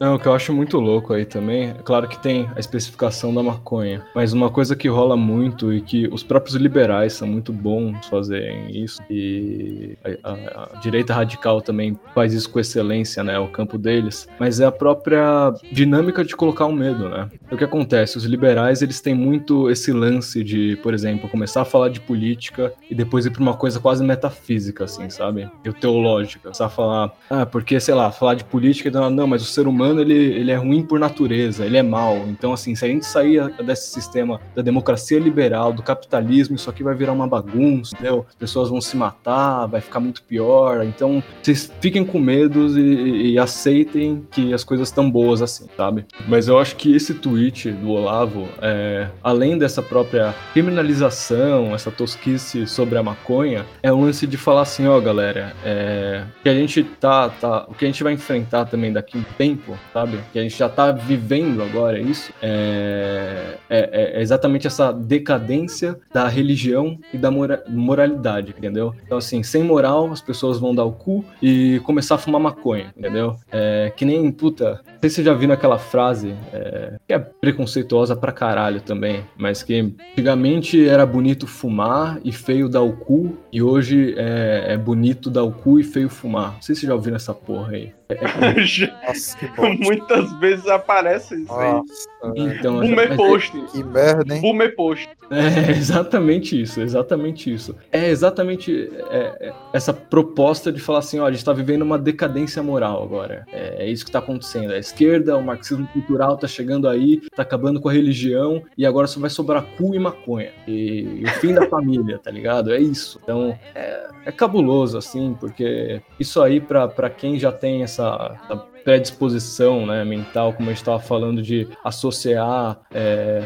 Não, o que eu acho muito louco aí também, é claro que tem a especificação da maconha, mas uma coisa que rola muito e que os próprios liberais são muito bons fazerem isso, e a, a- a direita radical também faz isso com excelência, né, o campo deles, mas é a própria dinâmica de colocar o medo, né? O que acontece? Os liberais, eles têm muito esse lance de, por exemplo, começar a falar de política e depois ir pra uma coisa quase metafísica, assim, sabe? E teológica. Começar a falar, ah, porque, sei lá, falar de política, não, não, mas o ser humano, ele, ele é ruim por natureza, ele é mau. Então, assim, se a gente sair desse sistema da democracia liberal, do capitalismo, isso aqui vai virar uma bagunça, entendeu? As pessoas vão se matar, vai ficar muito pior. Então, vocês fiquem com medo e, e aceitem que as coisas estão boas assim, sabe? Mas eu acho que esse tweet do Olavo, é, além dessa própria criminalização, essa tosquice sobre a maconha, é um lance de falar assim, ó, galera, é, que a gente tá, tá, o que a gente vai enfrentar também daqui a um tempo, sabe? Que a gente já tá vivendo agora isso, é, é- é exatamente essa decadência da religião e da mora- moralidade, entendeu? Então, assim, sem moral, as pessoas vão dar o cu e começar a fumar maconha, entendeu? É, que nem, puta, sei se vocês já viram aquela frase, é, que é preconceituosa pra caralho também, mas que antigamente era bonito fumar e feio dar o cu, e hoje é, é bonito dar o cu e feio fumar. Não sei se vocês já ouviram essa porra aí. Nossa, que bosta. Muitas vezes aparece isso aí. Nossa, Então, Boomer mas- post. que merda, hein? Boomer post. É exatamente isso, exatamente isso. É exatamente é, é, essa proposta de falar assim, ó, a gente tá vivendo uma decadência moral agora. É, é isso que tá acontecendo. A esquerda, o marxismo cultural tá chegando aí, tá acabando com a religião e agora só vai sobrar cu e maconha. E, e o fim da família, tá ligado? É isso. Então, é, é cabuloso, assim, porque isso aí, pra, pra quem já tem essa, essa predisposição né, mental, como a gente estava falando, de associar é,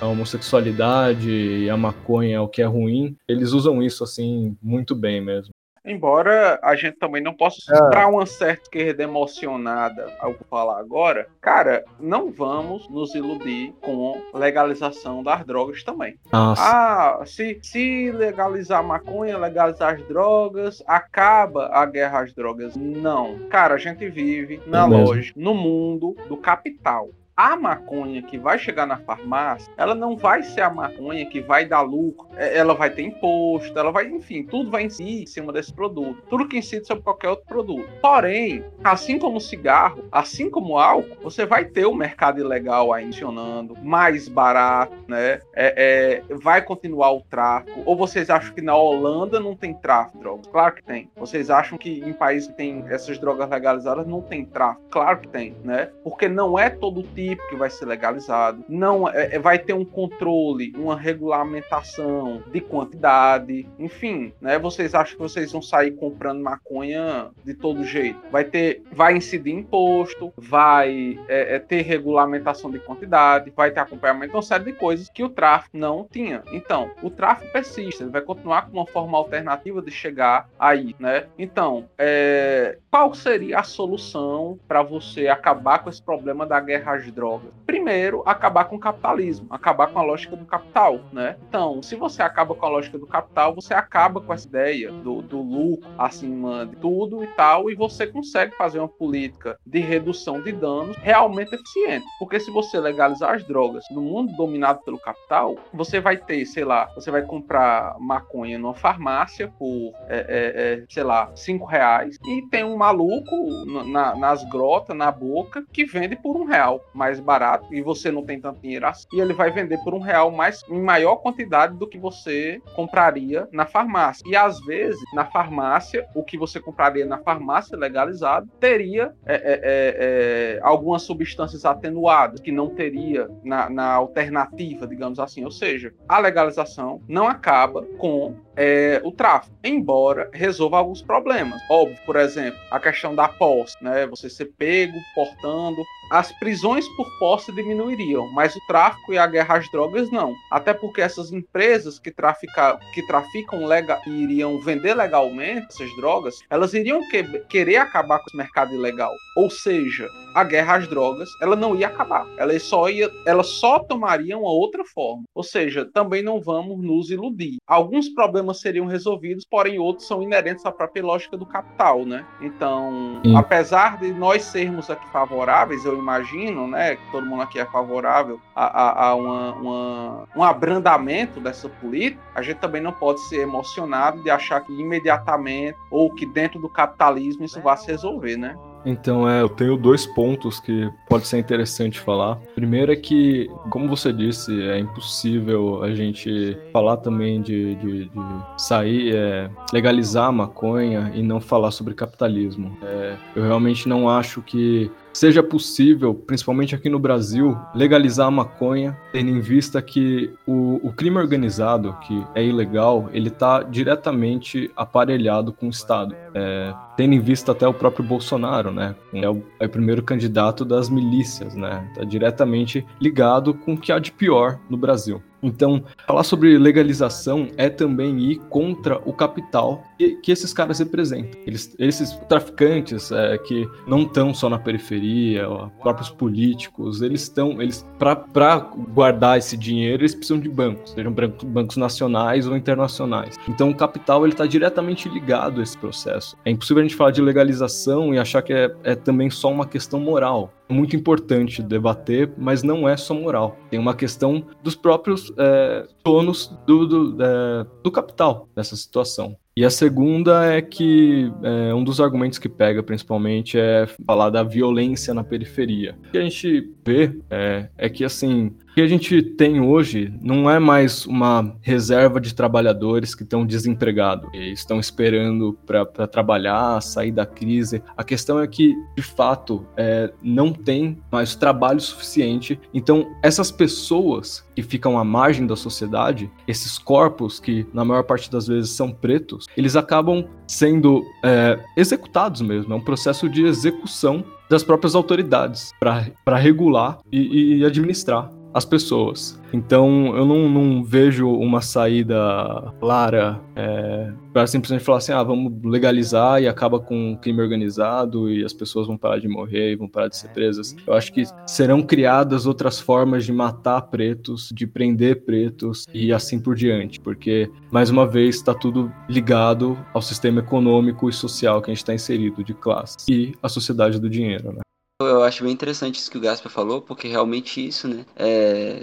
a, homossexualidade e a maconha ao que é ruim, eles usam isso assim muito bem mesmo. Embora a gente também não possa, É. para uma certa esquerda emocionada, ao falar agora, cara, não vamos nos iludir com legalização das drogas também. Nossa, Ah, se, se legalizar a maconha, legalizar as drogas, acaba a guerra às drogas. Não. Cara, a gente vive na É lógica, no mundo do capital. A maconha que vai chegar na farmácia, ela não vai ser a maconha que vai dar lucro. É, Ela vai ter imposto, ela vai, enfim, tudo vai incidir em cima desse produto. Tudo que incide sobre qualquer outro produto. Porém, assim como o cigarro, assim como o álcool, você vai ter o mercado ilegal aí funcionando, mais barato, né? É, é, vai continuar o tráfico. Ou vocês acham que na Holanda não tem tráfico de drogas? Claro que tem. Vocês acham que em países que tem essas drogas legalizadas não tem tráfico? Claro que tem, né? Porque não é todo tipo que vai ser legalizado. Não é, é- vai ter um controle, uma regulamentação de quantidade, enfim, né? Vocês acham que vocês vão sair comprando maconha de todo jeito? Vai ter, vai incidir imposto, vai é, é, ter regulamentação de quantidade, vai ter acompanhamento, uma série de coisas que o tráfico não tinha. Então, o tráfico persiste, ele vai continuar com uma forma alternativa de chegar aí, né? Então, é, qual seria a solução para você acabar com esse problema da guerra às drogas? Primeiro, acabar com o capitalismo, acabar com a lógica do capital, né? Então, se você acaba com a lógica do capital, você acaba com essa ideia do, do lucro acima de tudo e tal, e você consegue fazer uma política de redução de danos realmente eficiente. Porque se você legalizar as drogas no mundo dominado pelo capital, você vai ter, sei lá, você vai comprar maconha numa farmácia por, é, é, é, sei lá, cinco reais, e tem um maluco na- na- nas grotas, na boca, que vende por um real mais barato, e você não tem tanto dinheiro assim, e ele vai vender por um real mais, em maior quantidade do que você compraria na farmácia. E às vezes, na farmácia, o que você compraria na farmácia legalizado teria é, é, é, é, algumas substâncias atenuadas que não teria na, na alternativa, digamos assim. Ou seja, a legalização não acaba com é, o tráfico, embora resolva alguns problemas. Óbvio, por exemplo, a questão da posse, né? Você ser pego portando. As prisões por posse diminuiriam, mas o tráfico e a guerra às drogas não. Até porque essas empresas que, trafica, que traficam legal, iriam vender legalmente essas drogas, elas iriam que- querer acabar com esse mercado ilegal. Ou seja, a guerra às drogas, ela não ia acabar. Ela só ia, ela só tomaria uma outra forma. Ou seja, também não vamos nos iludir. Alguns problemas seriam resolvidos, porém outros são inerentes à própria lógica do capital, né? Então, Sim. apesar de nós sermos aqui favoráveis, eu imagino, né, todo mundo aqui é favorável a, a- a uma- uma- um abrandamento dessa política, a gente também não pode ser emocionado de achar que imediatamente ou que dentro do capitalismo isso vai se resolver, né? Então, é, eu tenho dois pontos que pode ser interessante falar. Primeiro é que, como você disse, é impossível a gente falar também de, de- de sair, é, legalizar a maconha e não falar sobre capitalismo. É, eu realmente não acho que seja possível, principalmente aqui no Brasil, legalizar a maconha, tendo em vista que o, o crime organizado, que é ilegal, ele está diretamente aparelhado com o Estado. É, tendo em vista até o próprio Bolsonaro, né? É o, é o primeiro candidato das milícias, né? Tá diretamente ligado com o que há de pior no Brasil. Então, falar sobre legalização é também ir contra o capital que, que esses caras representam. Eles, esses traficantes é, que não estão só na periferia, ó, próprios políticos, eles estão, eles para guardar esse dinheiro, eles precisam de bancos, sejam bancos, nacionais ou internacionais. Então, o capital ele está diretamente ligado a esse processo. É impossível a gente falar de legalização e achar que é, é também só uma questão moral muito importante debater, mas não é só moral. Tem uma questão dos próprios é, donos do, do, é, do capital nessa situação. E a segunda é que é, um dos argumentos que pega principalmente é falar da violência na periferia. O que a gente vê é, é que, assim, que a gente tem hoje não é mais uma reserva de trabalhadores que estão desempregados e estão esperando para trabalhar, sair da crise. A questão é que, de fato, é, não tem mais trabalho suficiente. Então, essas pessoas que ficam à margem da sociedade, esses corpos que, na maior parte das vezes, são pretos, eles acabam sendo é, executados mesmo. É um processo de execução das próprias autoridades para regular e, e administrar as pessoas. Então eu não, não vejo uma saída clara é, para simplesmente falar assim: ah, vamos legalizar e acaba com o crime organizado e as pessoas vão parar de morrer e vão parar de ser presas. Eu acho que serão criadas outras formas de matar pretos, de prender pretos e assim por diante, porque mais uma vez está tudo ligado ao sistema econômico e social que a gente está inserido de classe e a sociedade do dinheiro, né? Eu acho bem interessante isso que o Gasper falou, porque realmente isso, né? É,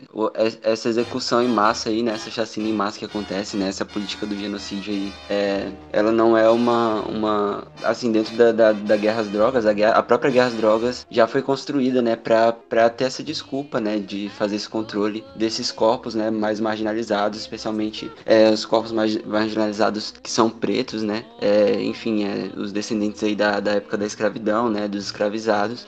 essa execução em massa aí, né? Essa chacina em massa que acontece, né? Essa política do genocídio aí, é, ela não é uma, uma assim, dentro da, da, da guerra às drogas, a, guerra, a própria guerra às drogas já foi construída, né? Pra, pra ter essa desculpa, né? De fazer esse controle desses corpos, né? Mais marginalizados, especialmente é, os corpos mais marginalizados que são pretos, né? É, enfim, é, os descendentes aí da, da época da escravidão, né? Dos escravizados.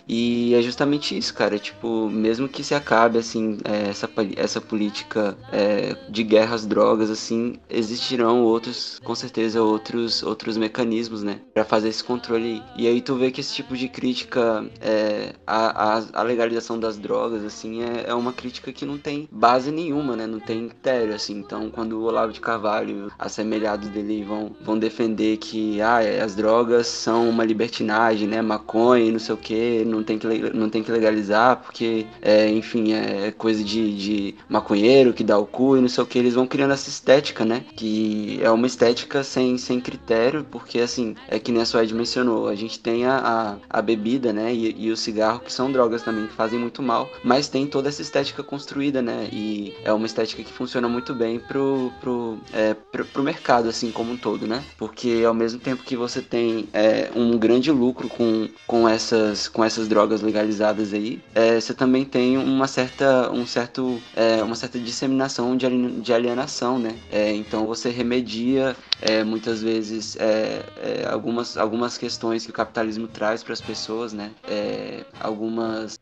É justamente isso, cara. Tipo, mesmo que se acabe, assim, é, essa, essa política é, de guerra às drogas, assim, existirão outros, com certeza, outros, outros mecanismos, né? para fazer esse controle. E aí tu vê que esse tipo de crítica é, à, à, legalização das drogas, assim, é, é uma crítica que não tem base nenhuma, né? Não tem critério, assim. Então, quando o Olavo de Carvalho, assemelhados dele, vão, vão defender que ah, é, as drogas são uma libertinagem, né? Maconha e não sei o que, não tem que, não tem que legalizar porque, é, enfim, é coisa de, de maconheiro que dá o cu e não sei o que. Eles vão criando essa estética, né? Que é uma estética sem, sem critério, porque, assim, é que nem a Suede mencionou, a gente tem a, a, a bebida, né? E, e, o cigarro, que são drogas também, que fazem muito mal, mas tem toda essa estética construída, né? E é uma estética que funciona muito bem pro, pro, é, pro, pro mercado, assim, como um todo, né? Porque ao mesmo tempo que você tem é, um grande lucro com, com, essas, com essas drogas legalizadas aí, é, você também tem uma certa, um certo, é, uma certa disseminação de, alienação, né? É, então você remedia é, muitas vezes é, é, algumas, algumas questões que o capitalismo traz para as pessoas, né? algumas,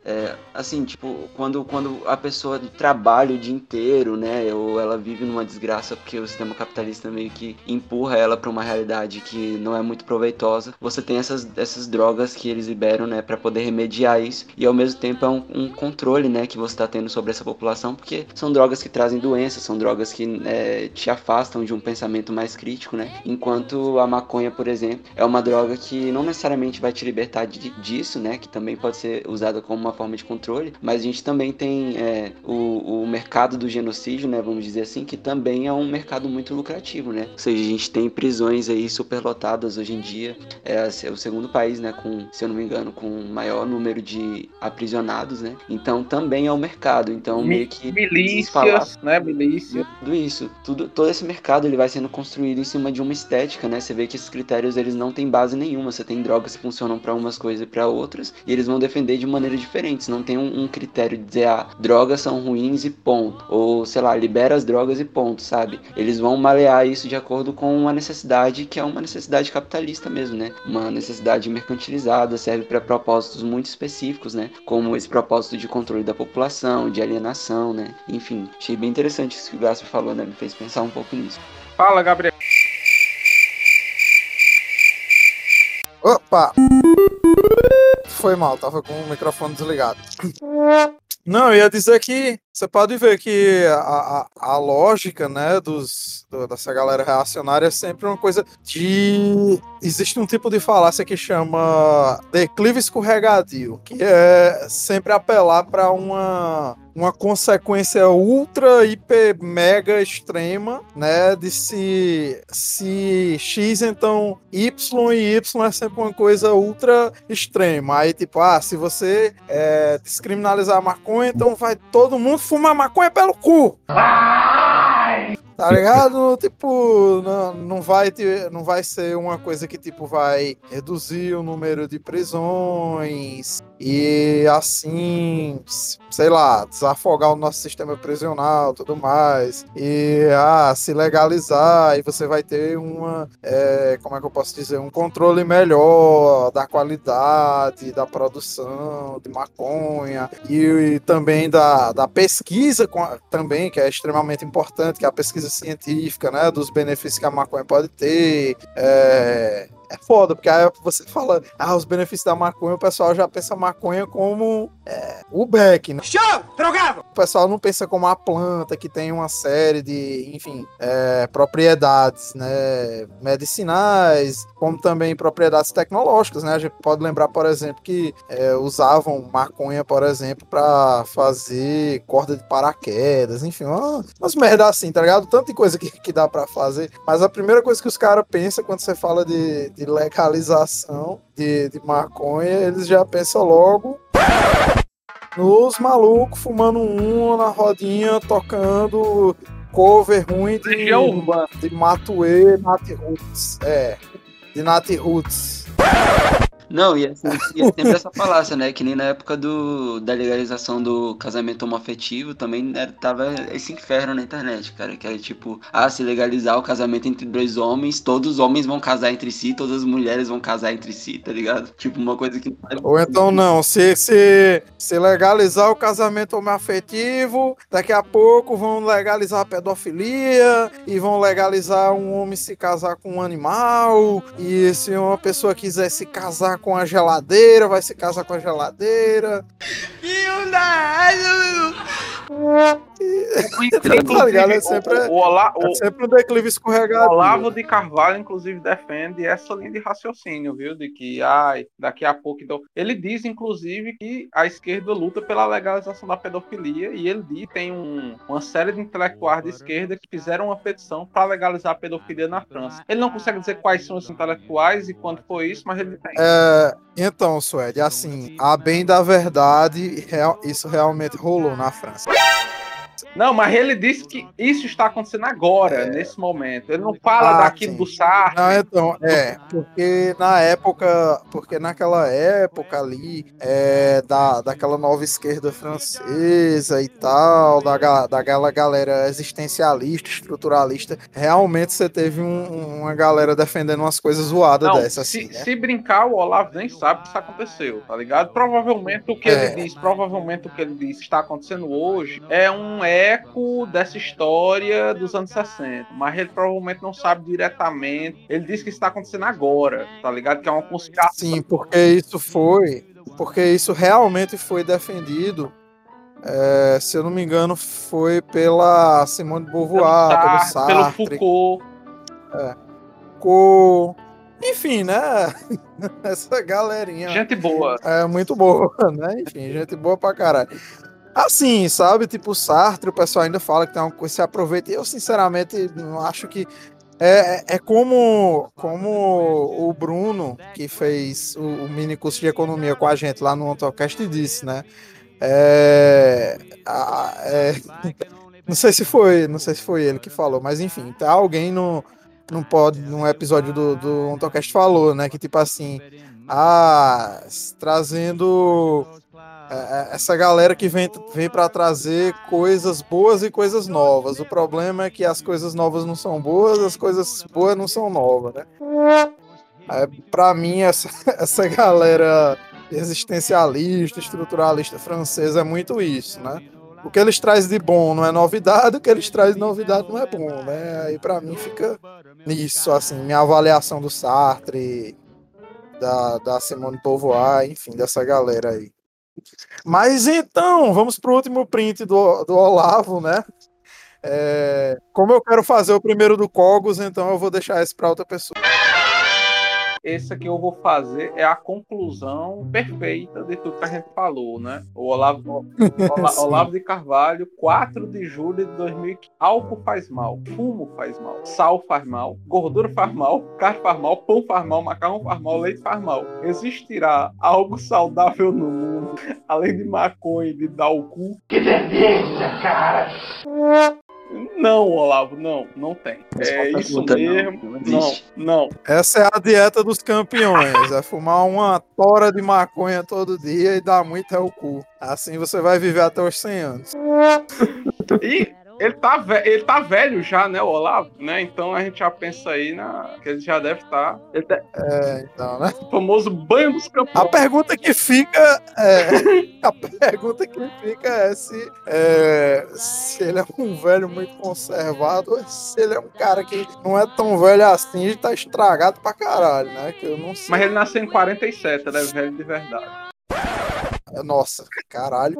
assim, tipo, quando, quando a pessoa trabalha o dia inteiro, né? Ou ela vive numa desgraça porque o sistema capitalista meio que empurra ela para uma realidade que não é muito proveitosa, você tem essas, essas drogas que eles liberam, né? Para poder remediar mediar isso e ao mesmo tempo é um, um controle né, que você está tendo sobre essa população, porque são drogas que trazem doenças, são drogas que é, te afastam de um pensamento mais crítico, né? Enquanto a maconha, por exemplo, é uma droga que não necessariamente vai te libertar de, disso, né? Que também pode ser usada como uma forma de controle, mas a gente também tem é, o, o mercado do genocídio, né? Vamos dizer assim, que também é um mercado muito lucrativo, né? Ou seja, a gente tem prisões aí superlotadas hoje em dia, é, é o segundo país, né? Com, se eu não me engano, com maior número de aprisionados, né? Então também é o um mercado. Então Mi meio que milícias, né? Milícia. Tudo isso, tudo, todo esse mercado ele vai sendo construído em cima de uma estética, né? Você vê que esses critérios eles não têm base nenhuma. Você tem drogas que funcionam para umas coisas e para outras e eles vão defender de maneiras diferentes. Não tem um, um critério de dizer ah, drogas são ruins e ponto, ou sei lá, libera as drogas e ponto, sabe? Eles vão malear isso de acordo com uma necessidade que é uma necessidade capitalista mesmo, né? Uma necessidade mercantilizada, serve para propósitos muito muito específicos, né? Como esse propósito de controle da população, de alienação, né? Enfim, achei bem interessante isso que o Gasper falou, né? Me fez pensar um pouco nisso. Fala, Gabriel. Opa! Foi mal, tava com o microfone desligado. Não, eu ia dizer que você pode ver que a, a, a lógica, né, dos, do, dessa galera reacionária é sempre uma coisa de. Existe um tipo de falácia que chama declive escorregadio, que é sempre apelar para uma, uma consequência ultra, hiper, mega extrema, né, de se, se X, então Y e Y é sempre uma coisa ultra extrema. Aí, tipo, ah, se você é, descriminalizar a maconha, então vai todo mundo fumar maconha pelo cu. Vai! Tá ligado? tipo, não, não, vai ter, não vai ser uma coisa que tipo vai reduzir o número de prisões e assim, sei lá, desafogar o nosso sistema prisional, tudo mais, e ah, se legalizar, e você vai ter uma, é, como é que eu posso dizer, um controle melhor da qualidade da produção de maconha e, e também da, da pesquisa também, que é extremamente importante, que é a pesquisa científica, né, dos benefícios que a maconha pode ter, é, é foda, porque aí você fala, ah, os benefícios da maconha, o pessoal já pensa maconha como é, o Beck, né? Show! Drogado! O pessoal não pensa como a planta que tem uma série de, enfim, é, propriedades, né, medicinais, como também propriedades tecnológicas, né? A gente pode lembrar, por exemplo, que é, usavam maconha, por exemplo, para fazer corda de paraquedas, enfim, umas, umas merda assim, tá ligado? Tanta coisa que, que dá para fazer. Mas a primeira coisa que os caras pensam quando você fala de, de legalização de, de maconha, eles já pensam logo nos malucos fumando um na rodinha, tocando cover ruim de, Urbana. de Matue Nat Roots. É, de Nat Roots. Não, e, assim, e é sempre essa falácia, né? Que nem na época do, da legalização do casamento homoafetivo também era, tava esse inferno na internet, cara. Que era tipo, ah, se legalizar o casamento entre dois homens, todos os homens vão casar entre si, todas as mulheres vão casar entre si, tá ligado? Tipo, uma coisa que. Ou então não, se, se, se legalizar o casamento homoafetivo, daqui a pouco vão legalizar a pedofilia e vão legalizar um homem se casar com um animal. E se uma pessoa quiser se casar com a geladeira, vai se casar com a geladeira. tá ligado? É sempre, o, o, Ola- é o- sempre um declive o escorregadio. Olavo de Carvalho, inclusive, defende essa linha de raciocínio, viu? De que, ai, daqui a pouco. Então... Ele diz, inclusive, que a esquerda luta pela legalização da pedofilia e ele diz que tem um- uma série de intelectuais de esquerda que fizeram uma petição para legalizar a pedofilia na França. Ele não consegue dizer quais são os intelectuais e quando foi isso, mas ele tem. É, então, Suede, assim, a bem da verdade, real- isso realmente rolou na França. Não, mas ele disse que isso está acontecendo agora, nesse momento. Ele não fala É. Ah, daquilo sim. do Sartre. Não, então, é, porque na época, porque naquela época ali, é, da, daquela nova esquerda francesa e tal, da, daquela galera existencialista, estruturalista, realmente você teve um- uma galera defendendo umas coisas zoadas Não, dessas, se, assim, né? se brincar, o Olavo nem sabe que isso aconteceu, tá ligado? Provavelmente o que É. ele diz, provavelmente o que ele diz está acontecendo hoje é um eco dessa história dos anos 60. Mas ele provavelmente não sabe diretamente. Ele diz que isso está acontecendo agora, tá ligado? Que é uma conspiração. Sim, porque isso foi, porque isso realmente foi defendido, é, se eu não me engano, foi pela Simone de Beauvoir, pelo Sartre, pelo Foucault. Co- enfim, né? Essa galerinha Gente boa. é muito boa, né? Enfim, gente boa pra caralho. Assim, sabe? Tipo, o Sartre, o pessoal ainda fala que tem uma coisa que se aproveita. Eu, sinceramente, não acho que. É, é- é como, como o Bruno, que fez o, o mini curso de economia com a gente lá no Ontocast, disse, né? É, a- é, não sei se foi, não sei se foi ele que falou, mas enfim, tá alguém no, não pode, num episódio do, do Ontocast falou, né? Que tipo assim, ah, trazendo essa galera que vem, vem para trazer coisas boas e coisas novas. O problema é que as coisas novas não são boas, as coisas boas não são novas, né? É, para mim, essa, essa galera existencialista, estruturalista francesa é muito isso, né? O que eles trazem de bom não é novidade, o que eles trazem de novidade não é bom, né? Aí para mim fica nisso, assim, minha avaliação do Sartre, da, da Simone Beauvoir, enfim, dessa galera aí. Mas então, vamos pro último print do, do Olavo, né? É, como eu quero fazer o primeiro do Cogos, então eu vou deixar esse para outra pessoa. Esse aqui eu vou fazer é a conclusão perfeita de tudo que a gente falou, né? O Olavo, Ola- Sim. Olavo de Carvalho, 4 de julho de 2015. Álcool faz mal, fumo faz mal, sal faz mal, gordura faz mal, carne faz mal, pão faz mal, macarrão faz mal, leite faz mal. Existirá algo saudável no mundo, além de maconha e de dar o cu? Que beleza, cara! Não, Olavo, não, não tem. É isso mesmo. não Não, não. Essa é a dieta dos campeões. É fumar uma tora de maconha todo dia e dar muito ao cu. Assim você vai viver até os 100 anos. E ele tá, ve- ele tá velho já, né, o Olavo? Né? Então a gente já pensa aí na... que ele já deve estar. Ele tá... É, então, né? O famoso banho dos A campeões. pergunta que fica é, a pergunta que fica é se, é se ele é um velho muito conservado ou se ele é um cara que não é tão velho assim e tá estragado pra caralho, né? Que eu não sei. Mas ele nasceu em 47, ele é velho de verdade. Nossa, caralho.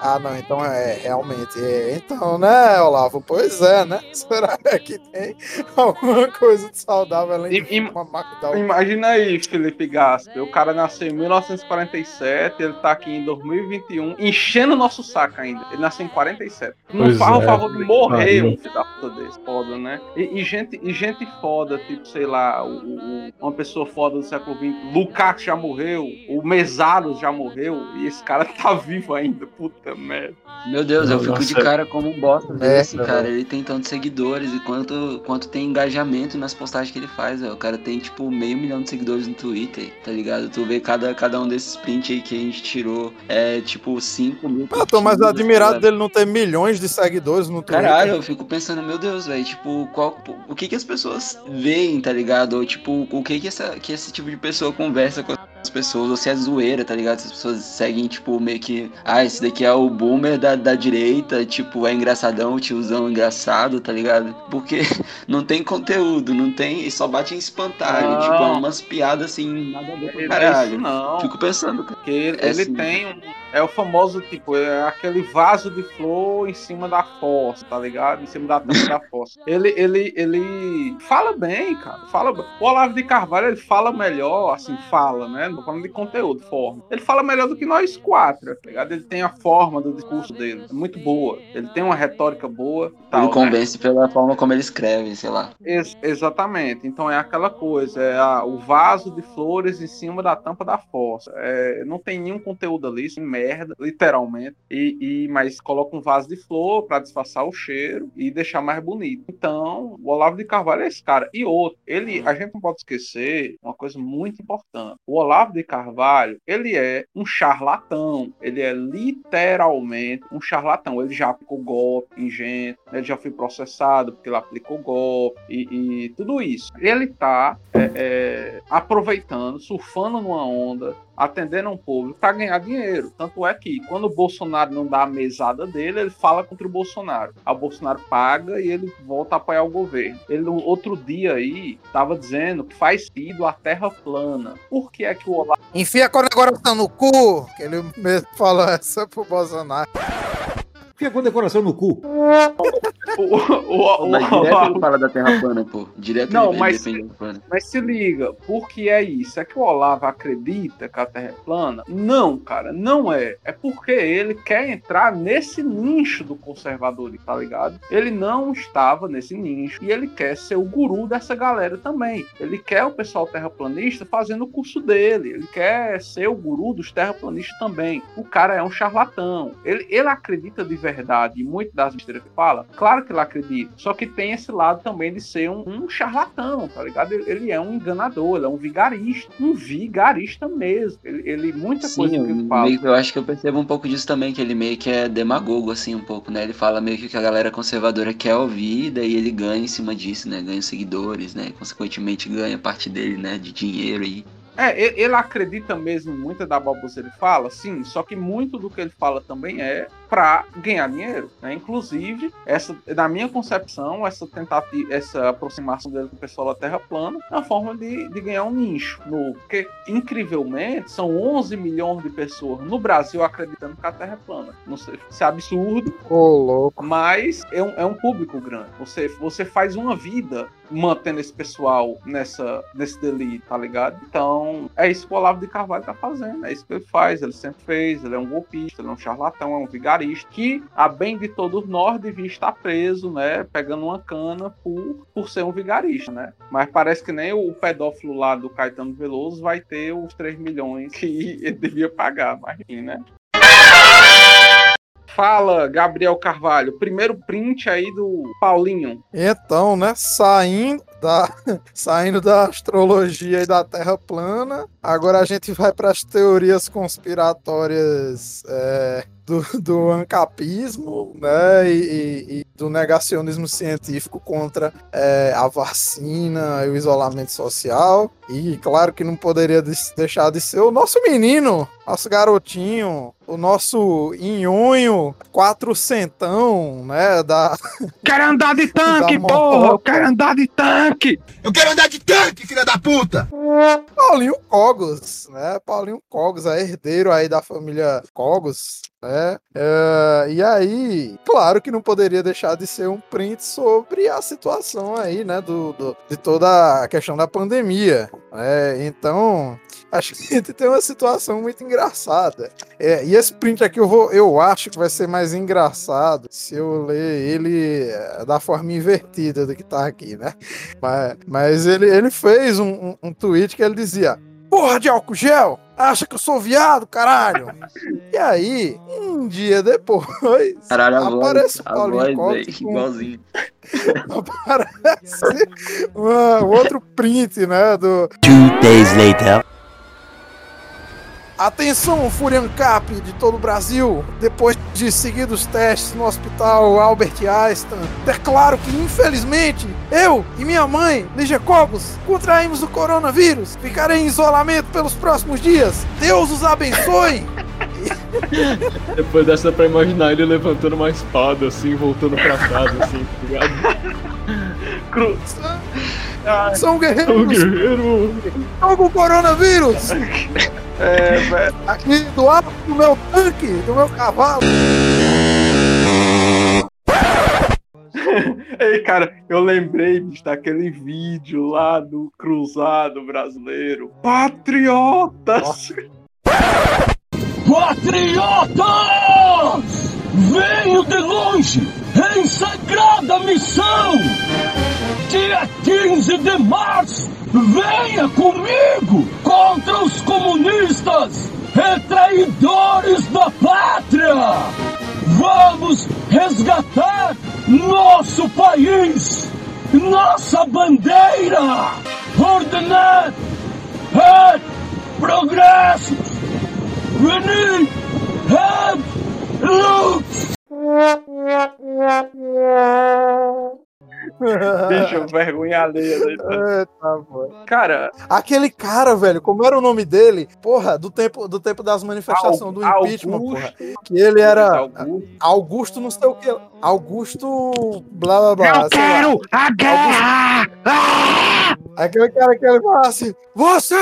Ah, não, então é realmente. é, então, né, Olavo? Pois é, né? Será que tem alguma coisa de saudável além de fumar Macdal? Imagina aí, Felipe Gasper. O cara nasceu em 1947, ele tá aqui em 2021, enchendo o nosso saco ainda. Ele nasceu em 47. Não faz o é, favor de morrer, um filho da puta desse. Foda, né? E, e gente, e gente foda, tipo, sei lá, o- o- uma pessoa foda do século XX. Lukács já morreu, o Mesaros já morreu, e esse cara tá vivo ainda. Puta merda. Meu Deus, eu fico Nossa. de cara como um bosta É, desse, cara. cara. Ele tem tantos seguidores e quanto, quanto tem engajamento nas postagens que ele faz, velho. O cara tem, tipo, meio milhão de seguidores no Twitter, tá ligado? Tu vê cada, cada um desses prints aí que a gente tirou, é, tipo, 5 mil Eu tô mais admirado cara. dele não ter milhões de seguidores no Twitter. Caralho, eu fico pensando, meu Deus, velho, tipo, qual, o que que as pessoas veem, tá ligado? Ou, tipo, o que que, essa, que esse tipo de pessoa conversa com as pessoas, ou se é zoeira, tá ligado? Se as pessoas seguem, tipo, meio que, ah, esse daqui é o boomer da, da direita, tipo, é engraçadão, tiozão engraçado, tá ligado? Porque não tem conteúdo, não tem, e só bate em espantalho, Não. tipo, é umas piadas assim, nada a ver com caralho. isso não. Fico pensando, cara. Porque ele, É ele assim. tem um. É o famoso, tipo, é aquele vaso de flor em cima da fossa, tá ligado? Em cima da tampa da fossa. Ele, ele, ele fala bem, cara. Fala bem. O Olavo de Carvalho, ele fala melhor, assim, fala, né? Tô falando de conteúdo, forma. Ele fala melhor do que nós quatro, tá ligado? Ele tem a forma do discurso dele. É muito boa. Ele tem uma retórica boa. Tal, Ele né? convence pela forma como ele escreve, sei lá. Ex- exatamente. Então é aquela coisa, é a- o vaso de flores em cima da tampa da fossa. É, não tem nenhum conteúdo ali, isso é merda, literalmente. E, e- mas coloca um vaso de flor para disfarçar o cheiro e deixar mais bonito. Então, o Olavo de Carvalho é esse cara. E outro, ele, a gente não pode esquecer uma coisa muito importante. O Olavo de Carvalho, ele é um charlatão. Ele é literalmente um charlatão. Ele já aplicou golpe em gente, ele já foi processado porque ele aplicou golpe e, e tudo isso. Ele tá é, é, aproveitando, surfando numa onda, atendendo um público para ganhar dinheiro. Tanto é que quando o Bolsonaro não dá a mesada dele, ele fala contra o Bolsonaro. O Bolsonaro paga e ele volta a apoiar o governo. Ele no outro dia aí tava dizendo que faz sentido a terra plana. Por que é que o Olavo Enfia a condecoração no cu! Que ele mesmo falou essa pro Bolsonaro. Fica com decoração no cu. o, o, o, Mas o- direto ele fala da Terra plana, pô. Direto Não, ele mas- plana. Mas se liga, por que é isso? É que o Olavo acredita que a Terra é plana? Não, cara, não é. É porque ele quer entrar nesse nicho do conservadorismo, tá ligado? Ele não estava nesse nicho e ele quer ser o guru dessa galera também. Ele quer o pessoal terraplanista fazendo o curso dele. Ele quer ser o guru dos terraplanistas também. O cara é um charlatão. Ele, ele acredita de verdade em muito das besteiras que fala. Claro que ele acredita. Só que tem esse lado também de ser um, um charlatão, tá ligado? Ele, ele é um enganador, ele é um vigarista. Um vigarista mesmo. Ele, ele muita coisa Sim, que ele fala. meio que eu acho que eu percebo um pouco disso também, que ele meio que é demagogo, assim, um pouco, né? Ele fala meio que o que a galera conservadora quer ouvir, e daí ele ganha em cima disso, né? Ganha seguidores, né? Consequentemente ganha parte dele, né? De dinheiro e. É, ele, acredita mesmo em muita da babosa ele fala, sim, só que muito do que ele fala também é para ganhar dinheiro, né? Inclusive, essa, na minha concepção, essa tentativa, essa aproximação dele com o pessoal da Terra plana é uma forma de, de ganhar um nicho novo. Porque, incrivelmente, são 11 milhões de pessoas no Brasil acreditando que a Terra é plana. Não sei, isso é absurdo, Ô, louco. mas é um, é um público grande. Você, você faz uma vida mantendo esse pessoal nessa, nesse delito, tá ligado? Então, é isso que o Olavo de Carvalho tá fazendo, é isso que ele faz, ele sempre fez, ele é um golpista, ele é um charlatão, é um vigarista, que, a bem de todos nós, devia estar preso, né, pegando uma cana por, por ser um vigarista, né? Mas parece que nem o pedófilo lá do Caetano Veloso vai ter os 3 milhões que ele devia pagar, mas enfim, né? Fala, Gabriel Carvalho. Primeiro print aí do Paulinho. Então, né, saindo da, saindo da astrologia e da Terra plana, agora a gente vai para as teorias conspiratórias é, do, do ancapismo, né, e, e- do negacionismo científico contra é, a vacina e o isolamento social. E claro que não poderia deixar de ser o nosso menino, nosso garotinho, o nosso inhonho quatrocentão, né, da, Quero andar de tanque, porra! Eu quero andar de tanque! Eu quero andar de tanque, filha da puta! Paulinho Cogos, né? Paulinho Cogos, é herdeiro aí da família Cogos, né? É, e aí, claro que não poderia deixar de ser um print sobre a situação aí, né? Do, do- de toda a questão da pandemia. né? Então, acho que tem uma situação muito engraçada. É, e esse print aqui eu, vou, eu acho que vai ser mais engraçado se eu ler ele é, da forma invertida do que tá aqui, né? Mas, mas ele, ele fez um, um, um tweet que ele dizia: Porra de álcool gel! Acha que eu sou viado, caralho? e aí, um dia depois, Caralho, a voz, aparece o Paulinho voz, velho, com- igualzinho. aparece uma- outro print, né? Do Two days later. Atenção, Furiancap de todo o Brasil, depois de seguidos testes no hospital Albert Einstein, declaro que, infelizmente, eu e minha mãe, Lígia Cogos, contraímos o coronavírus. Ficarei em isolamento pelos próximos dias. Deus os abençoe! Depois dessa dá pra imaginar ele levantando uma espada, assim, voltando pra casa, assim, tá ligado? Cru... São guerreiros! guerreiro! Estão com o coronavírus! É, velho. Aqui do alto do meu tanque, do meu cavalo. Ei, cara, eu lembrei bicho, daquele vídeo lá do Cruzado Brasileiro. Patriotas! Patriotas! Venho de longe em sagrada missão! Dia 15 de março, venha comigo contra os comunistas e traidores da pátria! Vamos resgatar nosso país, nossa bandeira! Ordenar é progresso! René! Have No! Bicho, vergonha alheia. Eita. Cara, Aquele cara, velho, como era o nome dele? Porra, do tempo, do tempo das manifestações do impeachment, porra. Que ele era Augusto. Augusto não sei o que. Augusto blá blá blá. sei lá. a guerra! Aquele cara que ele fala assim: Você,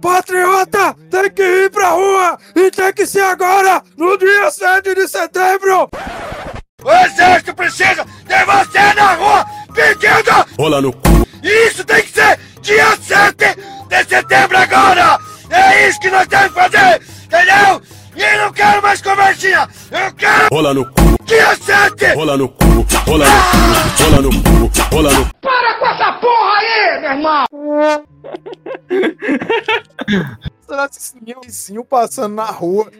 patriota, tem que ir pra rua e tem que ser agora, no dia 7 de setembro. O exército precisa de você Rola no cu. Isso tem que ser dia 7 de setembro agora! É isso que nós temos que fazer! Entendeu? E eu não quero mais conversinha! Eu quero Rola no cu. dia 7! Rola no cu. Rola no cu. Rola no cu. Rola no Para com essa porra aí, meu irmão! Vizinho passando na rua?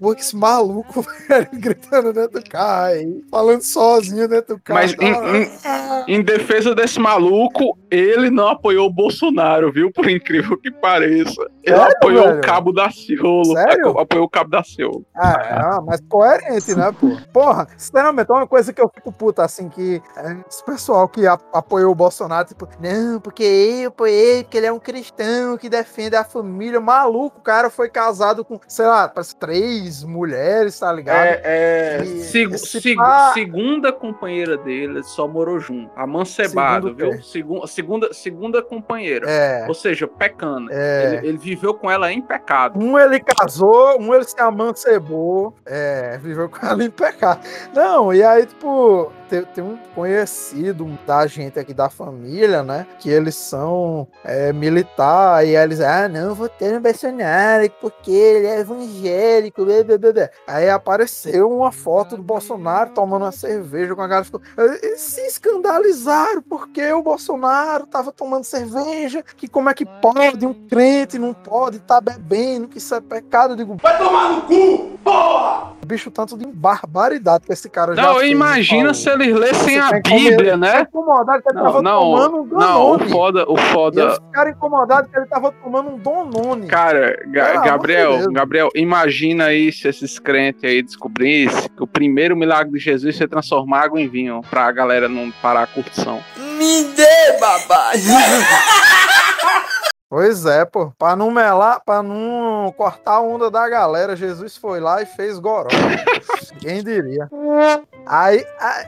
Pô, que esse maluco, velho, gritando dentro do carro aí, falando sozinho dentro do carro. Mas em- Ah, Em defesa desse maluco, ele não apoiou o Bolsonaro, viu? Por incrível que pareça. Ele Sério, apoiou velho? o Cabo da Ciolo. Sério? Apoiou o Cabo da Ciolo. Ah, é, mas coerente, né, pô? Porra, sinceramente, é uma coisa que eu fico puta, assim, que é, esse pessoal que apoiou o Bolsonaro, tipo, não, porque eu apoiei, porque ele é um cristão que defende a família. Maluco, o cara foi casado com, sei lá, parece três mulheres, tá ligado? É, é, E segu- segu- pá- segunda companheira dele só morou junto. Amancebado, Segundo viu? Segun- segunda, segunda companheira. É. Ou seja, pecando. É. Ele, ele viveu com ela em pecado. Um ele casou, um ele se amancebou, é, viveu com ela em pecado. Não, e aí, tipo, tem, tem um conhecido da gente aqui da família, né? Que eles são é, militar, e aí eles, ah, não, vou ter no Bolsonaro, porque ele é evangélico, blá, blá, blá, blá. Aí apareceu uma foto do Bolsonaro tomando uma cerveja com a galera, ficou, eles se escandalizaram porque o Bolsonaro tava tomando cerveja, que como é que pode um crente não pode estar bebendo, que isso é pecado. Eu digo, Vai tomar no cu, porra! bicho, tanto de barbaridade que esse cara já Não, imagina se eles lessem a tá incomodado- Bíblia, tá né? incomodado que ele Não, tava não, tomando um não, o Danone. foda, o E eles foda. ficaram incomodados que ele tava tomando um Donone. Cara, Ga- amor Gabriel. Gabriel, imagina aí se esses crentes aí descobrissem que o primeiro milagre de Jesus foi transformar água em vinho, pra galera não parar a curtição. Me dê, babá. Pois é, pô. Pra não melar, pra não cortar a onda da galera, Jesus foi lá e fez goró. Quem diria? Aí, aí,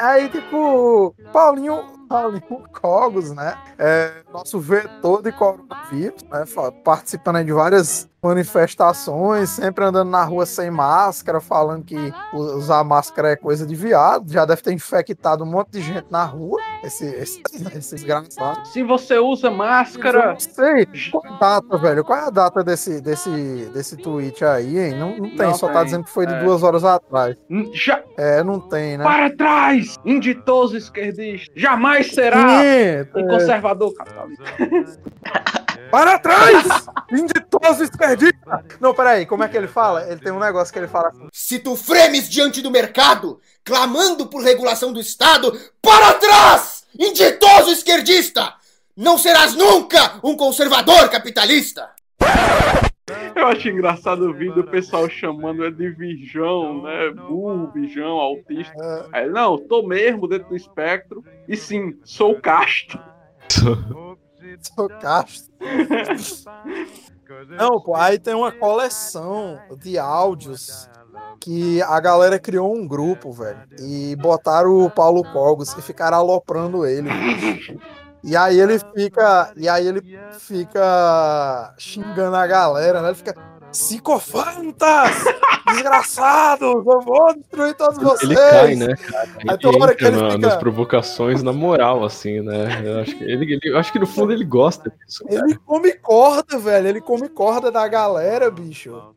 aí, tipo, Paulinho, Paulinho Cogos, né? É, nosso vetor de coronavírus, né? Participando aí de várias manifestações, sempre andando na rua sem máscara, falando que usar máscara é coisa de viado. Já deve ter infectado um monte de gente na rua, esse, esse, esse desgraçado. Se você usa máscara, não sei. Qual a data, velho? Qual é a data desse, desse, desse tweet aí, hein? Não, não tem, Não só tá dizendo que foi de é. duas horas atrás. hum, já É, não tem, né? para trás, inditoso esquerdista, jamais será Sim, um conservador católico. Para trás! Inditoso esquerdista! Não, peraí, como é que ele fala? Ele tem um negócio que ele fala assim. Se tu fremes diante do mercado, clamando por regulação do Estado, para trás! Inditoso esquerdista! Não serás nunca um conservador capitalista! Eu acho engraçado o vídeo do pessoal chamando ele de virgão, né? Burro, virgão, autista. Aí, ele, não, tô mesmo dentro do espectro. E sim, sou casto. Sou Castro. Não, pô, aí tem uma coleção de áudios que a galera criou um grupo, velho, e botaram o Paulo Cogos e ficaram aloprando ele. E aí ele fica, e aí ele fica xingando a galera, né? Ele fica psicofantas, desgraçados, eu vou destruir todos vocês. Ele cai, né, cara? Aí Ele toda hora que ele na- fica- nas provocações na moral, assim, né? Eu acho que, ele, ele- eu acho que no fundo ele gosta disso. cara. Ele come corda, velho. Ele come corda da galera, bicho.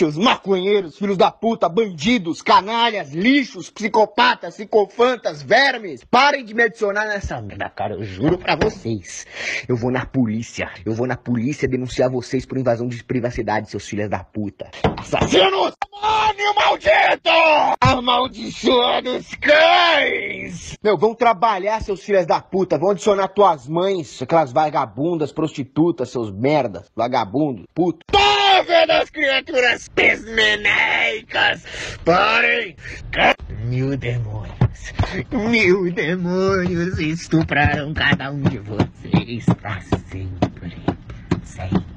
Seus maconheiros, filhos da puta, bandidos, canalhas, lixos, psicopatas, psicofantas, vermes, parem de me adicionar nessa merda, cara. Eu juro pra vocês. Eu vou na polícia. Eu vou na polícia denunciar vocês por invasão de privacidade, seus filhos da puta. Assassinos! Demônio maldito! Amaldiçoados cães! Meu, vão trabalhar, seus filhos da puta. Vão adicionar tuas mães, aquelas vagabundas, prostitutas, seus merdas, vagabundos, puto. Tô vendo as criaturas pesmeneicas! Parem! Mil demônios, mil demônios estuprarão cada um de vocês pra sempre. Sempre.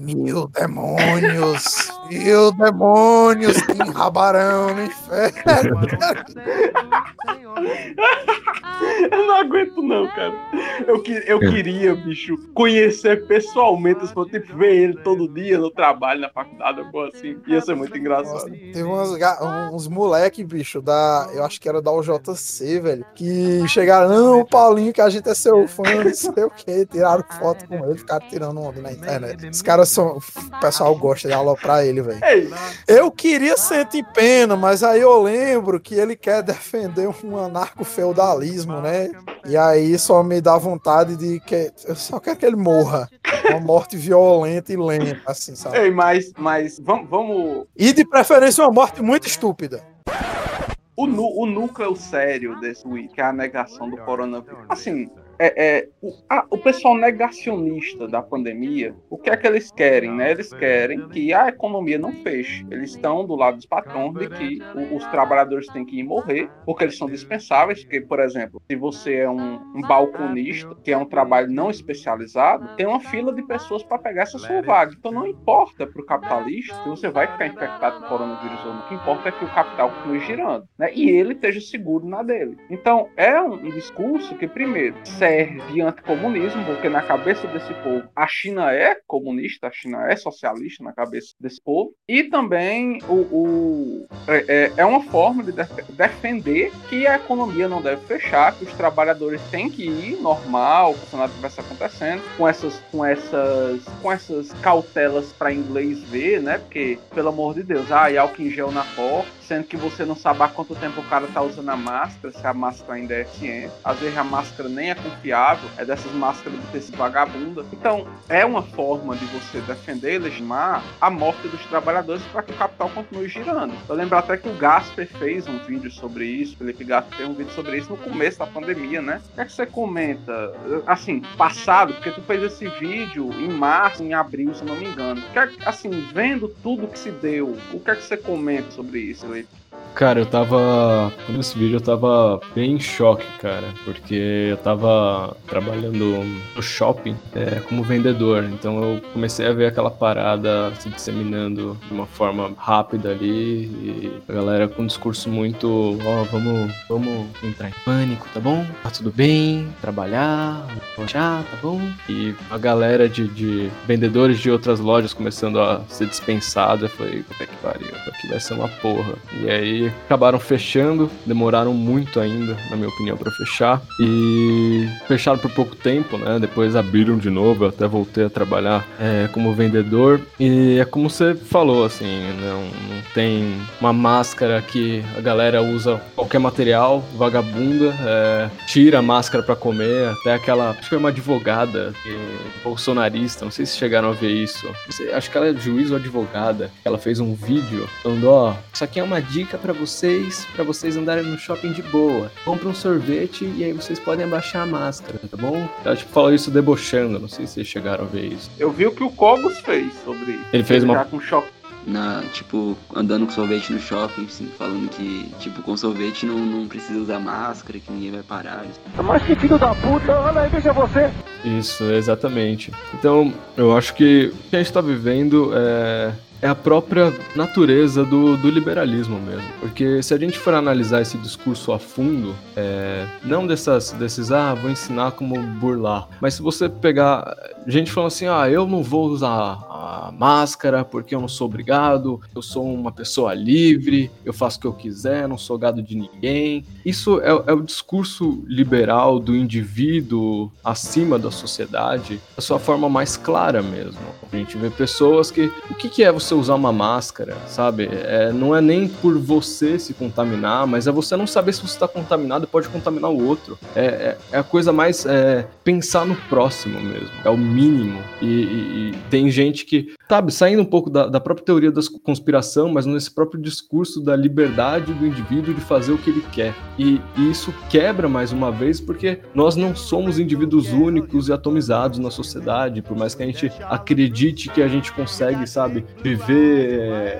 Mil demônios, mil demônios que enrabarão no inferno. Eu não aguento, não, cara. Eu, que- eu queria, bicho, conhecer pessoalmente, assim, tipo, ver ele todo dia no trabalho, na faculdade, alguma coisa assim. Ia ser muito engraçado. Teve umas ga- uns moleque, bicho, da. Eu acho que era da UJC, velho. Que chegaram, não, Paulinho, que a gente é seu fã, não sei o que. Tiraram foto com ele, ficaram tirando onda na internet. Os caras são. O pessoal gosta de aloprar ele, velho. Eu queria sentir pena, mas aí eu lembro que ele quer defender um anarcofeudalismo, né? E aí só me dá vontade de que. Eu só quero que ele morra. Uma morte violenta e lenta, assim, sabe? ei, mas, mas vamos, vamos. E de preferência uma morte muito estúpida. O, nu- o núcleo sério desse que é a negação do coronavírus. Assim, é, é, o, o pessoal negacionista da pandemia, o que é que eles querem, né? Eles querem que a economia não feche. Eles estão do lado dos patrões de que o- os trabalhadores têm que ir morrer, porque eles são dispensáveis. Porque, por exemplo, se você é um, um balconista, que é um trabalho não especializado, tem uma fila de pessoas para pegar essa sua vaga. Então não importa para o capitalista se você vai ficar infectado com coronavírus ou não. O que importa é que o capital continue girando, né? E ele esteja seguro na dele. Então é um, um discurso que, primeiro, serve de anticomunismo, porque na cabeça desse povo a China é comunista, a China é socialista na cabeça desse povo, e também o, o- é, é- é uma forma de def- defender que a economia não deve fechar, que os trabalhadores têm que ir normal, se nada estivesse acontecendo, com essas, com essas, com essas cautelas para inglês ver, né? Porque, pelo amor de Deus, ah, e álcool em gel na porta, sendo que você não sabe há quanto tempo o cara tá usando a máscara, se a máscara ainda é ciente. Às vezes a máscara nem é confiável é dessas máscaras de tecido vagabunda. Então, é uma forma de você defender e legitimar a morte dos trabalhadores para que o capital continue girando. Eu lembro até que o Gasper fez um vídeo sobre isso, o Felipe Gasper fez um vídeo sobre isso no começo da pandemia, né? O que é que você comenta? Assim, passado, porque tu fez esse vídeo em março, em abril, se não me engano. Que é, assim, vendo tudo que se deu, o que é que você comenta sobre isso? Cara, eu tava. Nesse vídeo eu tava bem em choque, cara, porque eu tava trabalhando no shopping é, como vendedor, então eu comecei a ver aquela parada se disseminando de uma forma rápida ali e a galera com um discurso muito: ó, oh, vamos, vamos entrar em pânico, tá bom? Tá tudo bem, trabalhar, relaxar, tá bom? E a galera de, de vendedores de outras lojas começando a ser dispensada, eu falei: puta que pariu, aqui vai ser uma porra. E aí acabaram fechando, demoraram muito ainda, na minha opinião, para fechar. E fecharam por pouco tempo, né? Depois abriram de novo, eu até voltei a trabalhar é, como vendedor. E é como você falou, assim, não, não tem uma máscara que a galera usa qualquer material, vagabunda, é, tira a máscara para comer, até aquela, acho que foi uma advogada bolsonarista, não sei se chegaram a ver isso. Acho que ela é juiz ou advogada. Ela fez um vídeo falando, ó, isso aqui é uma dica para vocês, para vocês andarem no shopping de boa. Compre um sorvete e aí vocês podem abaixar a máscara, tá bom? Ela tipo falou isso debochando, não sei se vocês chegaram a ver isso. Eu vi o que o Cogos fez sobre isso. Ele fez uma com choque na, tipo, andando com sorvete no shopping, assim, falando que, tipo, com sorvete não, não precisa usar máscara, que ninguém vai parar. Mas que filho da puta, olha aí, veja você. Isso, exatamente. Então, eu acho que o que a gente tá vivendo é é a própria natureza do, do liberalismo mesmo. Porque se a gente for analisar esse discurso a fundo, é, não dessas, desses, ah, vou ensinar como burlar, mas se você pegar gente falando assim, ah, eu não vou usar a máscara porque eu não sou obrigado, eu sou uma pessoa livre, eu faço o que eu quiser, não sou gado de ninguém. Isso é, é o discurso liberal do indivíduo acima da sociedade, a sua forma mais clara mesmo. A gente vê pessoas que, o que, que é você usar uma máscara, sabe? É, não é nem por você se contaminar, mas é você não saber se você está contaminado e pode contaminar o outro. É, é, é a coisa mais é, pensar no próximo mesmo. É o mínimo. E, e, e, tem gente que, sabe, saindo um pouco da, da própria teoria da conspiração, mas nesse próprio discurso da liberdade do indivíduo de fazer o que ele quer. E, e isso quebra mais uma vez porque nós não somos indivíduos únicos e atomizados na sociedade, por mais que a gente acredite que a gente consegue, sabe, viver viver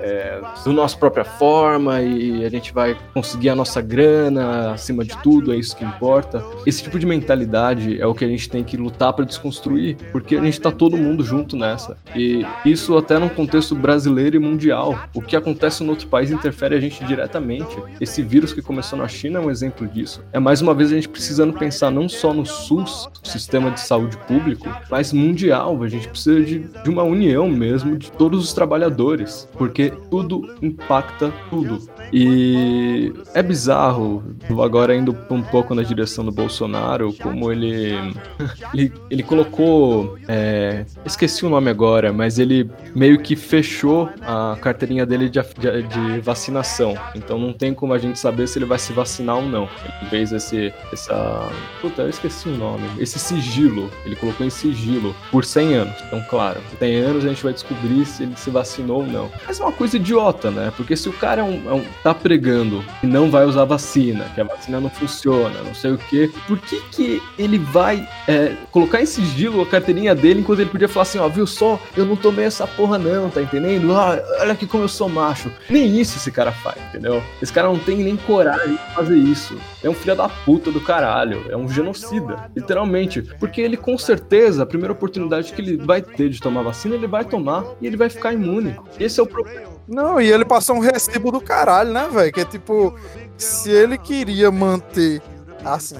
é, do nossa própria forma e a gente vai conseguir a nossa grana acima de tudo, é isso que importa. Esse tipo de mentalidade é o que a gente tem que lutar para desconstruir, porque a gente está todo mundo junto nessa. E isso até num contexto brasileiro e mundial. O que acontece no outro país interfere a gente diretamente. Esse vírus que começou na China é um exemplo disso. É mais uma vez a gente precisando pensar não só no SUS, sistema de saúde público, mas mundial. A gente precisa de, de uma união mesmo de todos os trabalhadores porque tudo impacta tudo. E é bizarro, agora indo um pouco na direção do Bolsonaro, como ele ele, ele colocou, é, esqueci o nome agora, mas ele meio que fechou a carteirinha dele de, de, de, vacinação. Então não tem como a gente saber se ele vai se vacinar ou não. Ele fez esse, essa, puta, eu esqueci o nome, esse sigilo, ele colocou em sigilo por 100 anos. Então, claro, 100 anos a gente vai descobrir se ele se vacinou ou não. Mas é uma coisa idiota, né? Porque se o cara é um, é um tá pregando que não vai usar vacina, que a vacina não funciona, não sei o que, por que que ele vai é, colocar em sigilo a carteirinha dele enquanto ele podia falar assim, ó, viu só, eu não tomei essa porra não, tá entendendo? Ah, olha aqui como eu sou macho. Nem isso esse cara faz, entendeu? Esse cara não tem nem coragem de fazer isso. É um filho da puta do caralho, é um genocida, literalmente. Porque ele com certeza, a primeira oportunidade que ele vai ter de tomar vacina, ele vai tomar e ele vai ficar imune. Esse é o problema. Não, e ele passou um recibo do caralho, né, velho? Que é tipo, se ele queria manter, assim,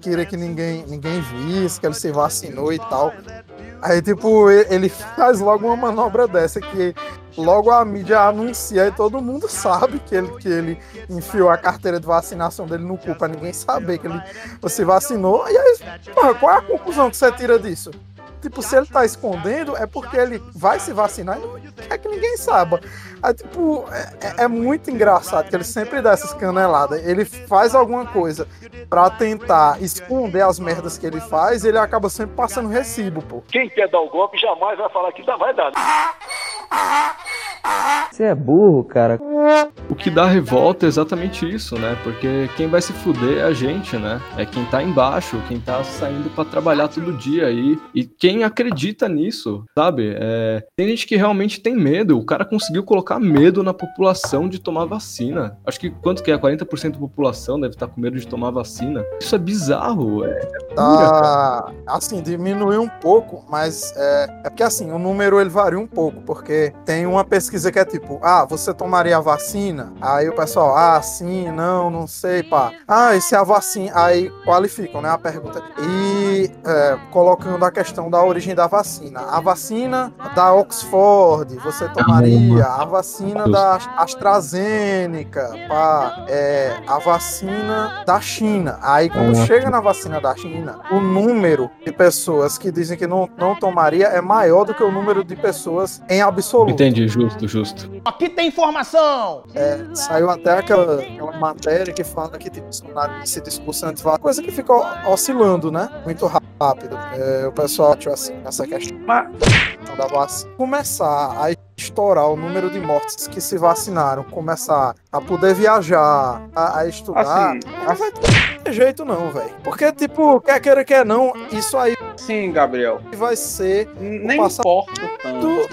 queria que ninguém, ninguém visse que ele se vacinou e tal. Aí, tipo, ele faz logo uma manobra dessa que logo a mídia anuncia e todo mundo sabe que ele, que ele enfiou a carteira de vacinação dele no cu pra ninguém saber que ele se vacinou. E aí, porra, qual é a conclusão que você tira disso? Tipo, se ele tá escondendo, é porque ele vai se vacinar e não quer que ninguém saiba. Aí, tipo, é, é muito engraçado que ele sempre dá essas caneladas. Ele faz alguma coisa pra tentar esconder as merdas que ele faz e ele acaba sempre passando recibo, pô. Quem quer dar o golpe jamais vai falar que dá, vai dar. Você é burro, cara. O que dá revolta é exatamente isso, né? Porque quem vai se fuder é a gente, né? É quem tá embaixo, quem tá saindo para trabalhar todo dia aí. E quem acredita nisso, sabe? É... Tem gente que realmente tem medo. O cara conseguiu colocar medo na população de tomar vacina. Acho que quanto que é? 40% da população deve estar com medo de tomar vacina. Isso é bizarro. É, é tá, assim, diminuiu um pouco, mas é, é porque assim, o número ele varia um pouco, porque tem uma pesquisa que é tipo, ah, você tomaria a vacina? Aí o pessoal, ah, sim, não, não sei, pá. Ah, e se a vacina. Aí qualificam, né, a pergunta. E é, colocando a questão da origem da vacina. A vacina da Oxford, você tomaria? A vacina da AstraZeneca, pá. É, a vacina da China. Aí quando chega na vacina da China, o número de pessoas que dizem que não, não tomaria é maior do que o número de pessoas em absoluto. Entendi, justo, justo. Aqui tem informação! É, saiu até aquela, aquela matéria que fala que tipo, esse discurso antivacina, coisa que fica oscilando, né? Muito rápido. É, o pessoal achou assim, essa questão da vacina. Começar a estourar o número de mortes que se vacinaram, começar a poder viajar, a, a estudar, Assim, não vai ter jeito não, velho. Porque, tipo, quer queira, quer não, isso aí Sim, Gabriel. vai ser Nem importa tanto.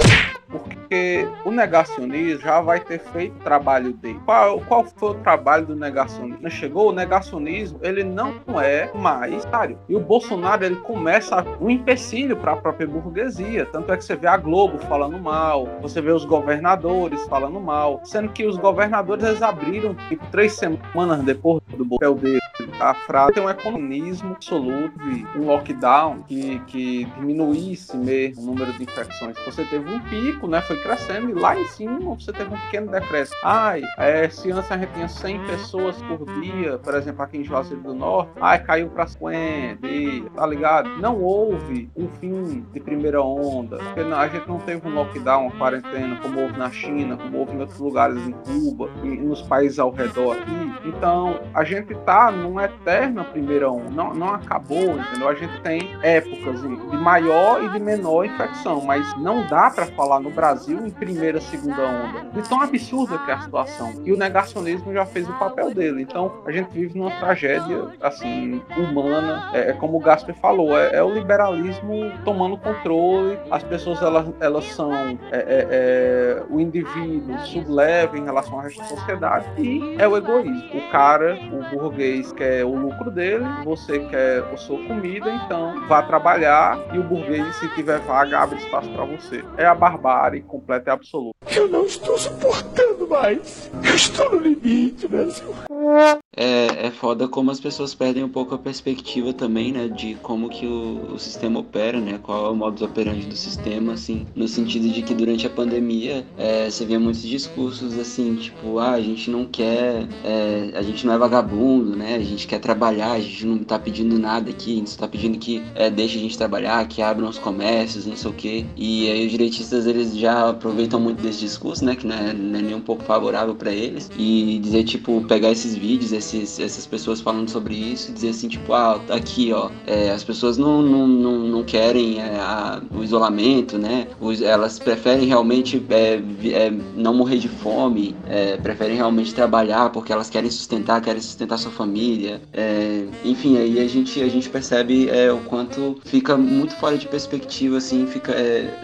Porque o negacionismo já vai ter feito o trabalho dele. Qual, qual foi o trabalho do negacionismo? Chegou, o negacionismo, ele não é mais sério. E o Bolsonaro, ele começa um empecilho para a própria burguesia. Tanto é que você vê a Globo falando mal, você vê os governadores falando mal, sendo que os governadores, eles abriram, tipo, três semanas depois do papel dele, a frase tem um economismo absoluto e um lockdown que, que diminuísse mesmo o número de infecções. Você teve um pico, né? Foi crescendo e lá em cima você teve um pequeno decréscimo. Ai, é, se antes a gente tinha 100 pessoas por dia, por exemplo, aqui em Juazeiro do Norte, ai, caiu para 50, e, tá ligado? Não houve um fim de primeira onda, porque a gente não teve um lockdown, uma quarentena, como houve na China, como houve em outros lugares, em Cuba, e nos países ao redor aqui. Então, a gente tá numa eterna primeira onda, não, não acabou, entendeu? A gente tem épocas de maior e de menor infecção, mas não dá para falar no Brasil em primeira, segunda onda. De tão absurda que é a situação. E o negacionismo já fez o papel dele. Então, a gente vive numa tragédia, assim, humana. É, é como o Gasper falou, é, é o liberalismo tomando controle. As pessoas, elas, elas são é, é, é, o indivíduo subleve em relação ao resto da sociedade. E é o egoísmo. O cara, o burguês quer o lucro dele, você quer a sua comida, então vá trabalhar e o burguês, se tiver vaga, abre espaço para você. É a barbárie completa e absoluta. Eu não estou suportando mais. Eu estou no limite, Brasil. É, é foda como as pessoas perdem um pouco a perspectiva também, né? De como que o, o sistema opera, né? Qual é o modus operandi do sistema, assim. No sentido de que durante a pandemia é, você via muitos discursos assim, tipo, ah, a gente não quer, é, a gente não é vagabundo, né? A gente quer trabalhar, a gente não tá pedindo nada aqui, a gente só tá pedindo que é, deixe a gente trabalhar, que abram os comércios, não sei o quê. E aí os direitistas, eles já aproveitam muito desse discurso, né? Que não é, não é nem um pouco favorável para eles. E dizer, tipo, pegar esses vídeos, esses, essas pessoas falando sobre isso dizer assim, tipo, ah, tá aqui, ó, é, as pessoas não, não, não, não querem é, a- o isolamento, né? Os- elas preferem realmente é, é, não morrer de fome, é, preferem realmente trabalhar porque elas querem sustentar, querem sustentar sua família. é, enfim, aí a gente, a gente percebe o quanto fica muito fora de perspectiva, assim, fica,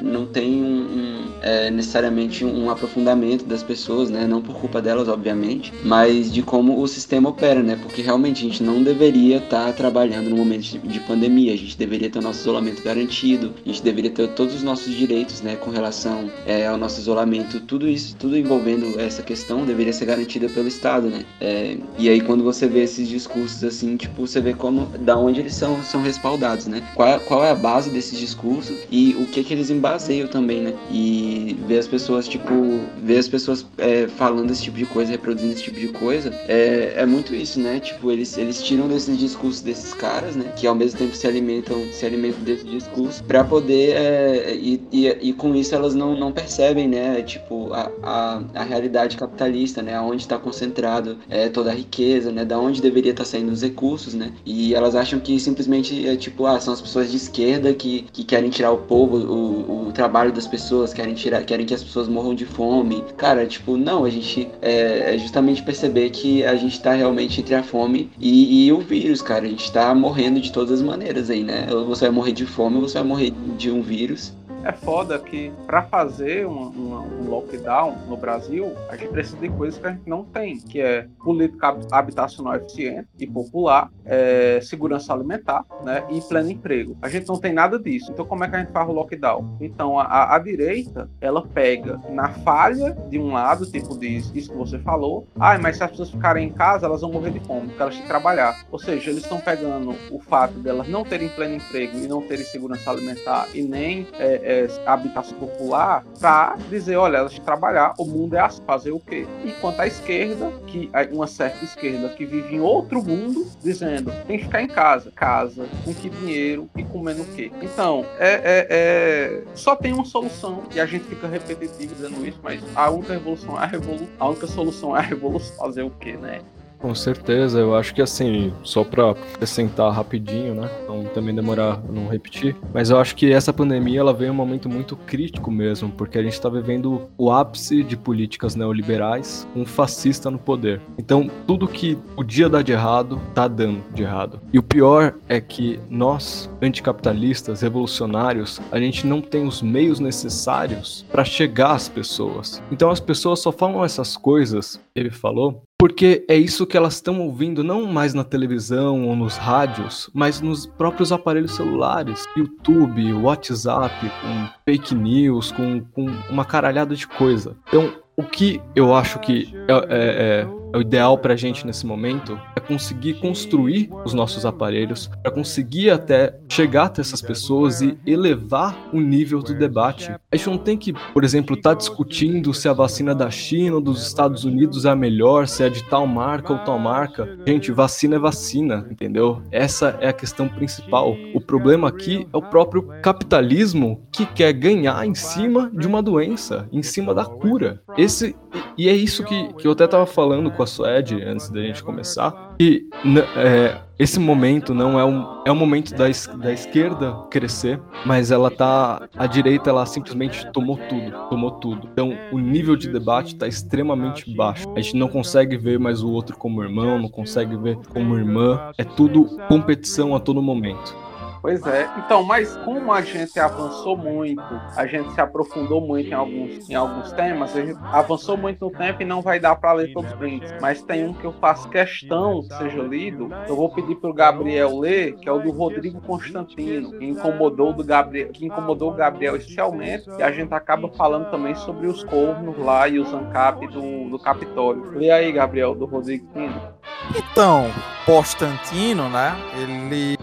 não tem um, um, necessariamente um aprofundamento das pessoas, né? Não por culpa delas, obviamente, mas de como o sistema opera, né? Porque realmente a gente não deveria estar trabalhando no momento de, de pandemia, a gente deveria ter o nosso isolamento garantido, a gente deveria ter todos os nossos direitos, né? Com relação é, ao nosso isolamento, tudo isso, tudo envolvendo essa questão deveria ser garantida pelo Estado, né? É, e aí quando você vê esses discursos assim, tipo, você vê como, da onde eles são, são respaldados, né? Qual, qual é a base desses discursos e o que que eles embaseiam também, né? E ver as pessoas, tipo, ver as pessoas é, falando esse tipo de coisa, reproduzindo esse tipo de coisa, é, é, é muito isso, né? Tipo, eles, eles tiram desses discursos desses caras, né? Que ao mesmo tempo se alimentam, se alimentam desse discurso para poder. É, e, e, e, com isso elas não, não percebem, né? Tipo, a, a, a realidade capitalista, né? Onde está concentrado é, toda a riqueza, né? Da onde deveria estar tá saindo os recursos, né? E elas acham que simplesmente é tipo, ah, são as pessoas de esquerda que, que querem tirar o povo, o, o trabalho das pessoas, querem tirar, querem que as pessoas morram de fome. Cara, tipo, não, a gente é, é justamente perceber que a gente tá realmente entre a fome e, e, o vírus, cara. A gente tá morrendo de todas as maneiras aí, né? Ou você vai morrer de fome ou você vai morrer de um vírus é foda que para fazer um, um, um, lockdown no Brasil, a gente precisa de coisas que a gente não tem, que é política habitacional eficiente e popular, é, segurança alimentar, né, e pleno emprego. A gente não tem nada disso. Então como é que a gente faz o lockdown? Então a, a direita ela pega na falha de um lado, tipo diz isso que você falou, ah, mas se as pessoas ficarem em casa, elas vão morrer de fome, porque elas têm que trabalhar. Ou seja, eles estão pegando o fato delas não terem pleno emprego e não terem segurança alimentar e nem é, é, habitação popular para dizer, olha, elas trabalhar, o mundo é assim, fazer o quê? Enquanto a esquerda, que uma certa esquerda que vive em outro mundo, dizendo, tem que ficar em casa, casa, com que dinheiro e comendo o quê? Então, é, é, é, só tem uma solução e a gente fica repetitivo dizendo isso, mas a única revolução é a revolução, a única solução é a revolução, fazer o quê, né? Com certeza, eu acho que assim, só para acrescentar rapidinho, né? Não também demorar não repetir, mas eu acho que essa pandemia ela veio em um momento muito crítico mesmo, porque a gente está vivendo o ápice de políticas neoliberais, um fascista no poder. Então, tudo que podia dar de errado, tá dando de errado. E o pior é que nós, anticapitalistas, revolucionários, a gente não tem os meios necessários para chegar às pessoas. Então as pessoas só falam essas coisas, ele falou, porque é isso que elas estão ouvindo não mais na televisão ou nos rádios, mas nos próprios aparelhos celulares, YouTube, WhatsApp, com fake news, com, com uma caralhada de coisa. Então, o que eu acho que é, é, é o ideal para a gente nesse momento é conseguir construir os nossos aparelhos, para conseguir até chegar até essas pessoas e elevar o nível do debate. A gente não tem que, por exemplo, estar tá discutindo se a vacina da China ou dos Estados Unidos é a melhor, se é de tal marca ou tal marca. Gente, vacina é vacina, entendeu? Essa é a questão principal. O problema aqui é o próprio capitalismo que quer ganhar em cima de uma doença, em cima da cura. Esse e é isso que, que eu até estava falando com a Suede antes da gente começar, que é, esse momento não é um, é um momento da, da esquerda crescer, mas ela tá. A direita ela simplesmente tomou tudo, tomou tudo. Então o nível de debate está extremamente baixo. A gente não consegue ver mais o outro como irmão, não consegue ver como irmã. É tudo competição a todo momento. Pois é. Então, mas como a gente avançou muito, a gente se aprofundou muito em alguns, em alguns temas, a gente avançou muito no tempo e não vai dar para ler todos os prints. Mas tem um que eu faço questão que seja lido. Eu vou pedir pro Gabriel ler, que é o do Rodrigo Constantino, que incomodou do Gabriel, que incomodou o Gabriel especialmente, e a gente acaba falando também sobre os cornos lá e os ANCAP do, do Capitólio. Lê aí, Gabriel, do Rodrigo Constantino. Então, Constantino, né? Ele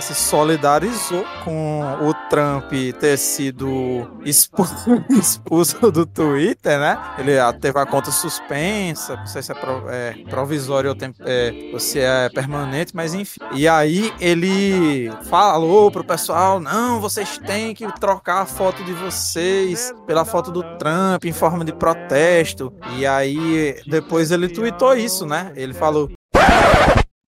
se solidarizou com o Trump ter sido expulso, do Twitter, né? Ele teve a conta suspensa, não sei se é, é provisório ou, tem, é, ou se é permanente, mas enfim. E aí ele falou pro pessoal: não, vocês têm que trocar a foto de vocês pela foto do Trump em forma de protesto. E aí depois ele tweetou isso, né? Ele falou: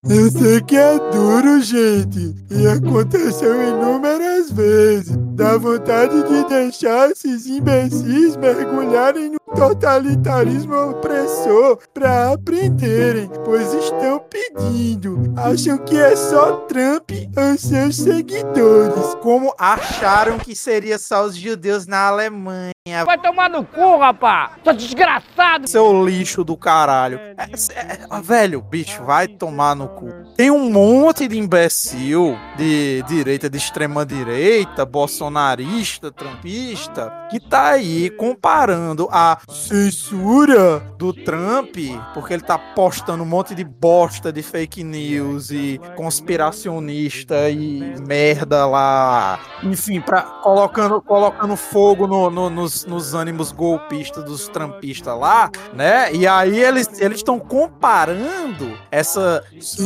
eu sei que é duro, gente, e aconteceu inúmeras vezes. Dá vontade de deixar esses imbecis mergulharem no totalitarismo opressor para aprenderem, pois estão pedindo. Acham que é só Trump ou seus seguidores. Como acharam que seria só os judeus na Alemanha. Vai tomar no cu, rapá! Sou desgraçado! Seu lixo do caralho. É, é, é, velho, bicho, vai tomar no cu. Tem um monte de imbecil de direita, de extrema direita, bolsonarista, trumpista, que tá aí comparando a censura do Trump, porque ele tá postando um monte de bosta de fake news e conspiracionista e merda lá. Enfim, pra, colocando, colocando fogo no, no, nos nos, ânimos golpistas dos trampistas lá, né? E aí eles estão comparando essa censura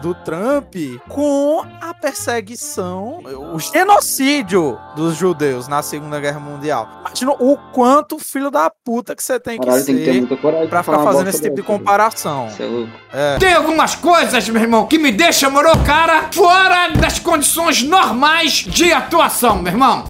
do Trump com a perseguição, o genocídio dos judeus na Segunda Guerra Mundial. Imagina o quanto filho da puta que você tem que tem que ter ser muita coragem pra ficar fazendo bosta esse tipo de velho. comparação. É. É. Tem algumas coisas, meu irmão, que me deixam, moro, cara, fora das condições normais de atuação, meu irmão.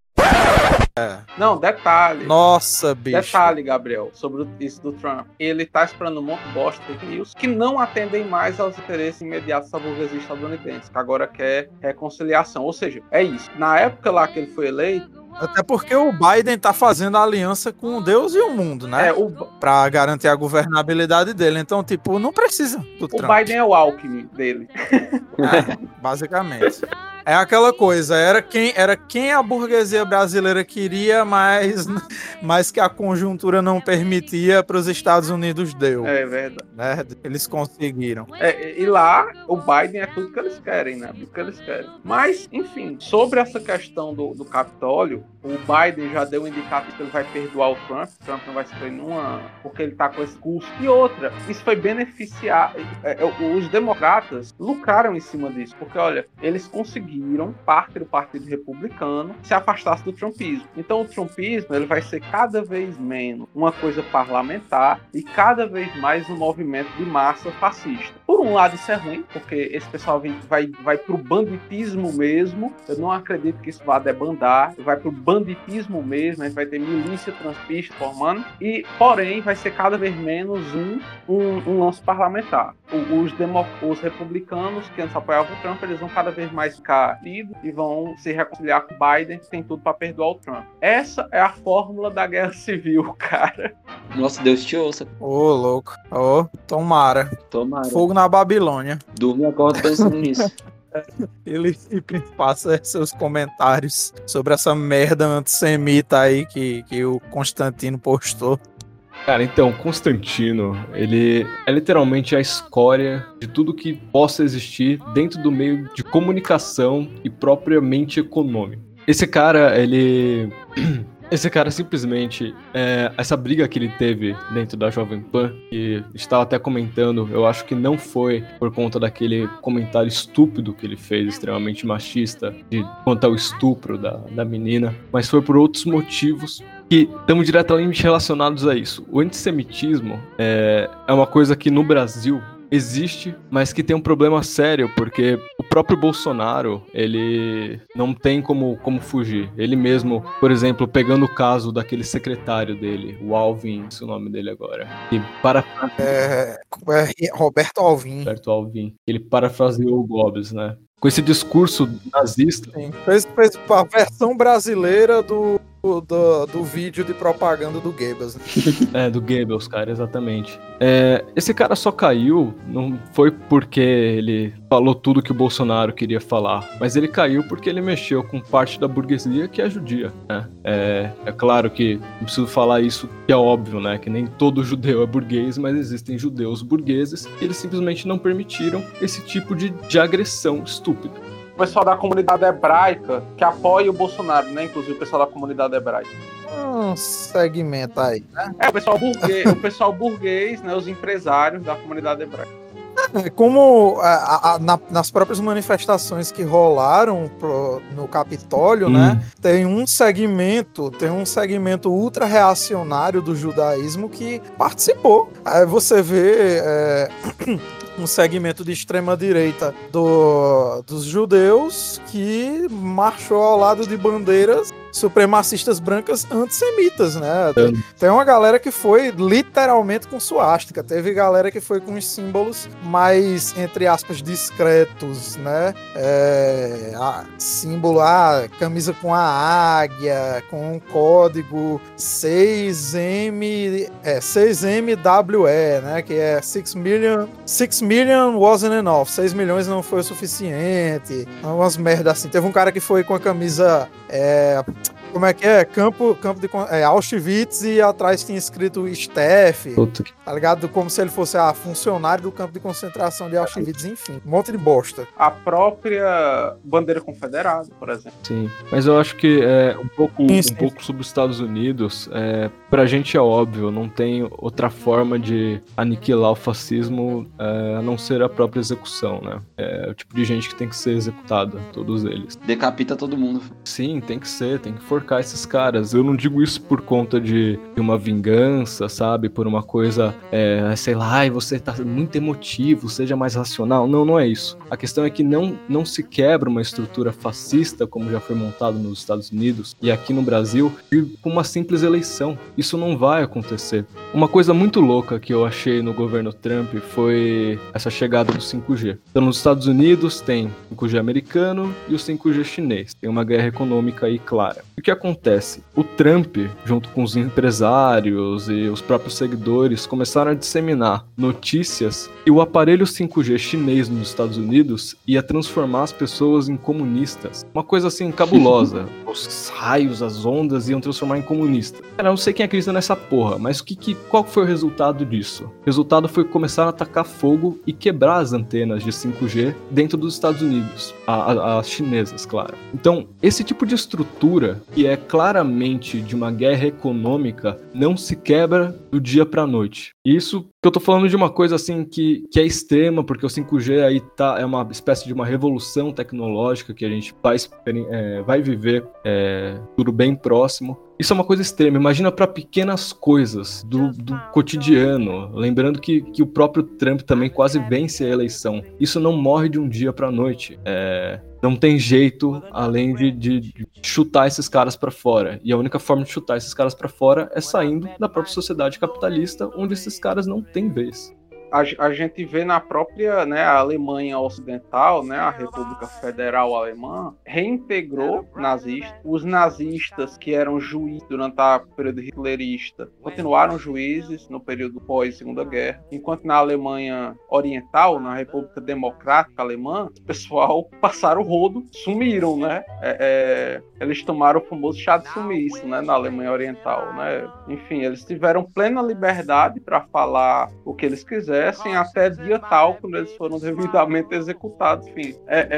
Não, detalhe. Nossa, bicho. Detalhe, Gabriel, sobre o- isso do Trump. Ele tá esperando um monte de bosta fake news que não atendem mais aos interesses imediatos da burguesia estadunidense, que agora quer reconciliação. Ou seja, é isso. Na época lá que ele foi eleito, Até porque o Biden tá fazendo aliança com Deus e o mundo, né? é, o, Pra garantir a governabilidade dele. Então, tipo, não precisa do o Trump. Biden é o Alckmin dele. É, basicamente. É aquela coisa, era quem, era quem a burguesia brasileira queria, mas, mas que a conjuntura não permitia para os Estados Unidos deu. É verdade. Né? Eles conseguiram. É, e lá, o Biden é tudo que eles querem, né? Tudo que eles querem. Mas, enfim, sobre essa questão do, do Capitólio, o Biden já deu um indicativo que ele vai perdoar o Trump. O Trump não vai sofrer nenhuma. porque ele tá com esse custo. E outra, isso foi beneficiar. é, é, os democratas lucraram em cima disso. Porque, olha, eles conseguiram, parte do Partido Republicano, se afastasse do Trumpismo. Então, o Trumpismo ele vai ser cada vez menos uma coisa parlamentar e cada vez mais um movimento de massa fascista. Por um lado, isso é ruim, porque esse pessoal vem- vai, vai pro banditismo mesmo. Eu não acredito que isso vá debandar. Vai pro banditismo mesmo. A gente vai ter milícia trumpista formando. E, porém, vai ser cada vez menos um, um, um lance parlamentar. O- os, os republicanos que antes apoiavam o Trump, eles vão cada vez mais ficar unidos e vão se reconciliar com o Biden, que tem tudo para perdoar o Trump. Essa é a fórmula da guerra civil, cara. Nossa, Deus te ouça. Ô, louco. Ô, tomara. Tomara. Fogo na Babilônia. Durmo e acordo pensando nisso. Ele sempre passa seus comentários sobre essa merda antissemita aí que, que o Constantino postou. Cara, então, Constantino, ele é literalmente a escória de tudo que possa existir dentro do meio de comunicação e propriamente econômico. Esse cara, ele. Esse cara simplesmente. é, essa briga que ele teve dentro da Jovem Pan, que estava até comentando, eu acho que não foi por conta daquele comentário estúpido que ele fez, extremamente machista, de quanto ao estupro da, da menina, mas foi por outros motivos que estamos diretamente relacionados a isso. O antissemitismo é, é uma coisa que no Brasil existe, mas que tem um problema sério, porque o próprio Bolsonaro, ele não tem como, como fugir. Ele mesmo, por exemplo, pegando o caso daquele secretário dele, o Alvin, esse é o nome dele agora, que para É, é Roberto Alvim. Roberto Alvin, ele parafraseou o Goebbels, né? Com esse discurso nazista, Sim. Fez, fez a versão brasileira do, do, do vídeo de propaganda do Goebbels. né? É, do Goebbels, cara, exatamente. É, esse cara só caiu, não foi porque ele falou tudo que o Bolsonaro queria falar, mas ele caiu porque ele mexeu com parte da burguesia que é judia, né? É, é claro que não preciso falar isso, que é óbvio, né? Que nem todo judeu é burguês, mas existem judeus burgueses e eles simplesmente não permitiram esse tipo de, de agressão estúpida. O pessoal da comunidade hebraica que apoia o Bolsonaro, né? Inclusive o pessoal da comunidade hebraica. Um segmento aí, né? É, o pessoal burguês, o pessoal burguês, né? Os empresários da comunidade hebraica. É, Como a- a- a- na- nas próprias manifestações que rolaram pro- no Capitólio, né? Tem um segmento, tem um segmento ultra reacionário do judaísmo que participou. Aí você vê é, um segmento de extrema direita do, dos judeus que marchou ao lado de bandeiras supremacistas brancas antissemitas, né? Tem, tem uma galera que foi literalmente com suástica, teve galera que foi com os símbolos mais, entre aspas, discretos, né? É, a- símbolo, a camisa com a águia, com um código 6M, é, 6MWE, né? Que é 6 million, 6 million wasn't enough, 6 milhões não foi o suficiente, umas merda assim. Teve um cara que foi com a camisa, é, Como é que é? Campo, campo de é, Auschwitz e atrás tinha escrito Steph. Puta que- Tá ligado? Como se ele fosse a funcionário do campo de concentração de Auschwitz, enfim. Um monte de bosta. A própria bandeira confederada, por exemplo. Sim, mas eu acho que é um pouco, Sim, um sim. pouco sobre os Estados Unidos. É, pra gente é óbvio, não tem outra forma de aniquilar o fascismo é, a não ser a própria execução, né? É o tipo de gente que tem que ser executada, todos eles. Decapita todo mundo. Sim, tem que ser, tem que forcar esses caras. Eu não digo isso por conta de, uma vingança, sabe? Por uma coisa, é, sei lá, ai, você tá muito emotivo, seja mais racional. Não, não é isso. A questão é que não, não se quebra uma estrutura fascista, como já foi montado nos Estados Unidos e aqui no Brasil, e com uma simples eleição. Isso não vai acontecer. Uma coisa muito louca que eu achei no governo Trump foi essa chegada do 5G. Então, nos Estados Unidos tem 5G americano e o 5G chinês. Tem uma guerra econômica aí clara. O que acontece? O Trump, junto com os empresários e os próprios seguidores, começaram a disseminar notícias e o aparelho 5G chinês nos Estados Unidos ia transformar as pessoas em comunistas. Uma coisa assim cabulosa. Os raios, as ondas iam transformar em comunistas. Cara, eu não sei quem acredita nessa porra, mas o que, que, qual foi o resultado disso? O resultado foi começar a atacar fogo e quebrar as antenas de 5G dentro dos Estados Unidos, as chinesas, claro. Então, esse tipo de estrutura, que é claramente de uma guerra econômica, não se quebra do dia pra noite. Isso que eu tô falando de uma coisa assim que, que é extrema, porque o 5G aí tá, é uma espécie de uma revolução tecnológica que a gente vai, é, vai viver é, tudo bem próximo. Isso é uma coisa extrema. Imagina para pequenas coisas do, do cotidiano. Lembrando que, que o próprio Trump também quase vence a eleição. Isso não morre de um dia para noite. É, não tem jeito além de, de- de chutar esses caras para fora. E a única forma de chutar esses caras para fora é saindo da própria sociedade capitalista, onde esses caras não têm vez. A, a gente vê na própria né, a Alemanha Ocidental, né, a República Federal Alemã, reintegrou nazistas. Os nazistas que eram juízes durante a período hitlerista continuaram juízes no período pós-Segunda Guerra, enquanto na Alemanha Oriental, na República Democrática Alemã, o pessoal passaram o rodo, sumiram, né? É, é, eles tomaram o famoso chá de sumiço, né, na Alemanha Oriental, né? Enfim, eles tiveram plena liberdade para falar o que eles quisessem até dia tal, quando eles foram devidamente executados. Enfim, é,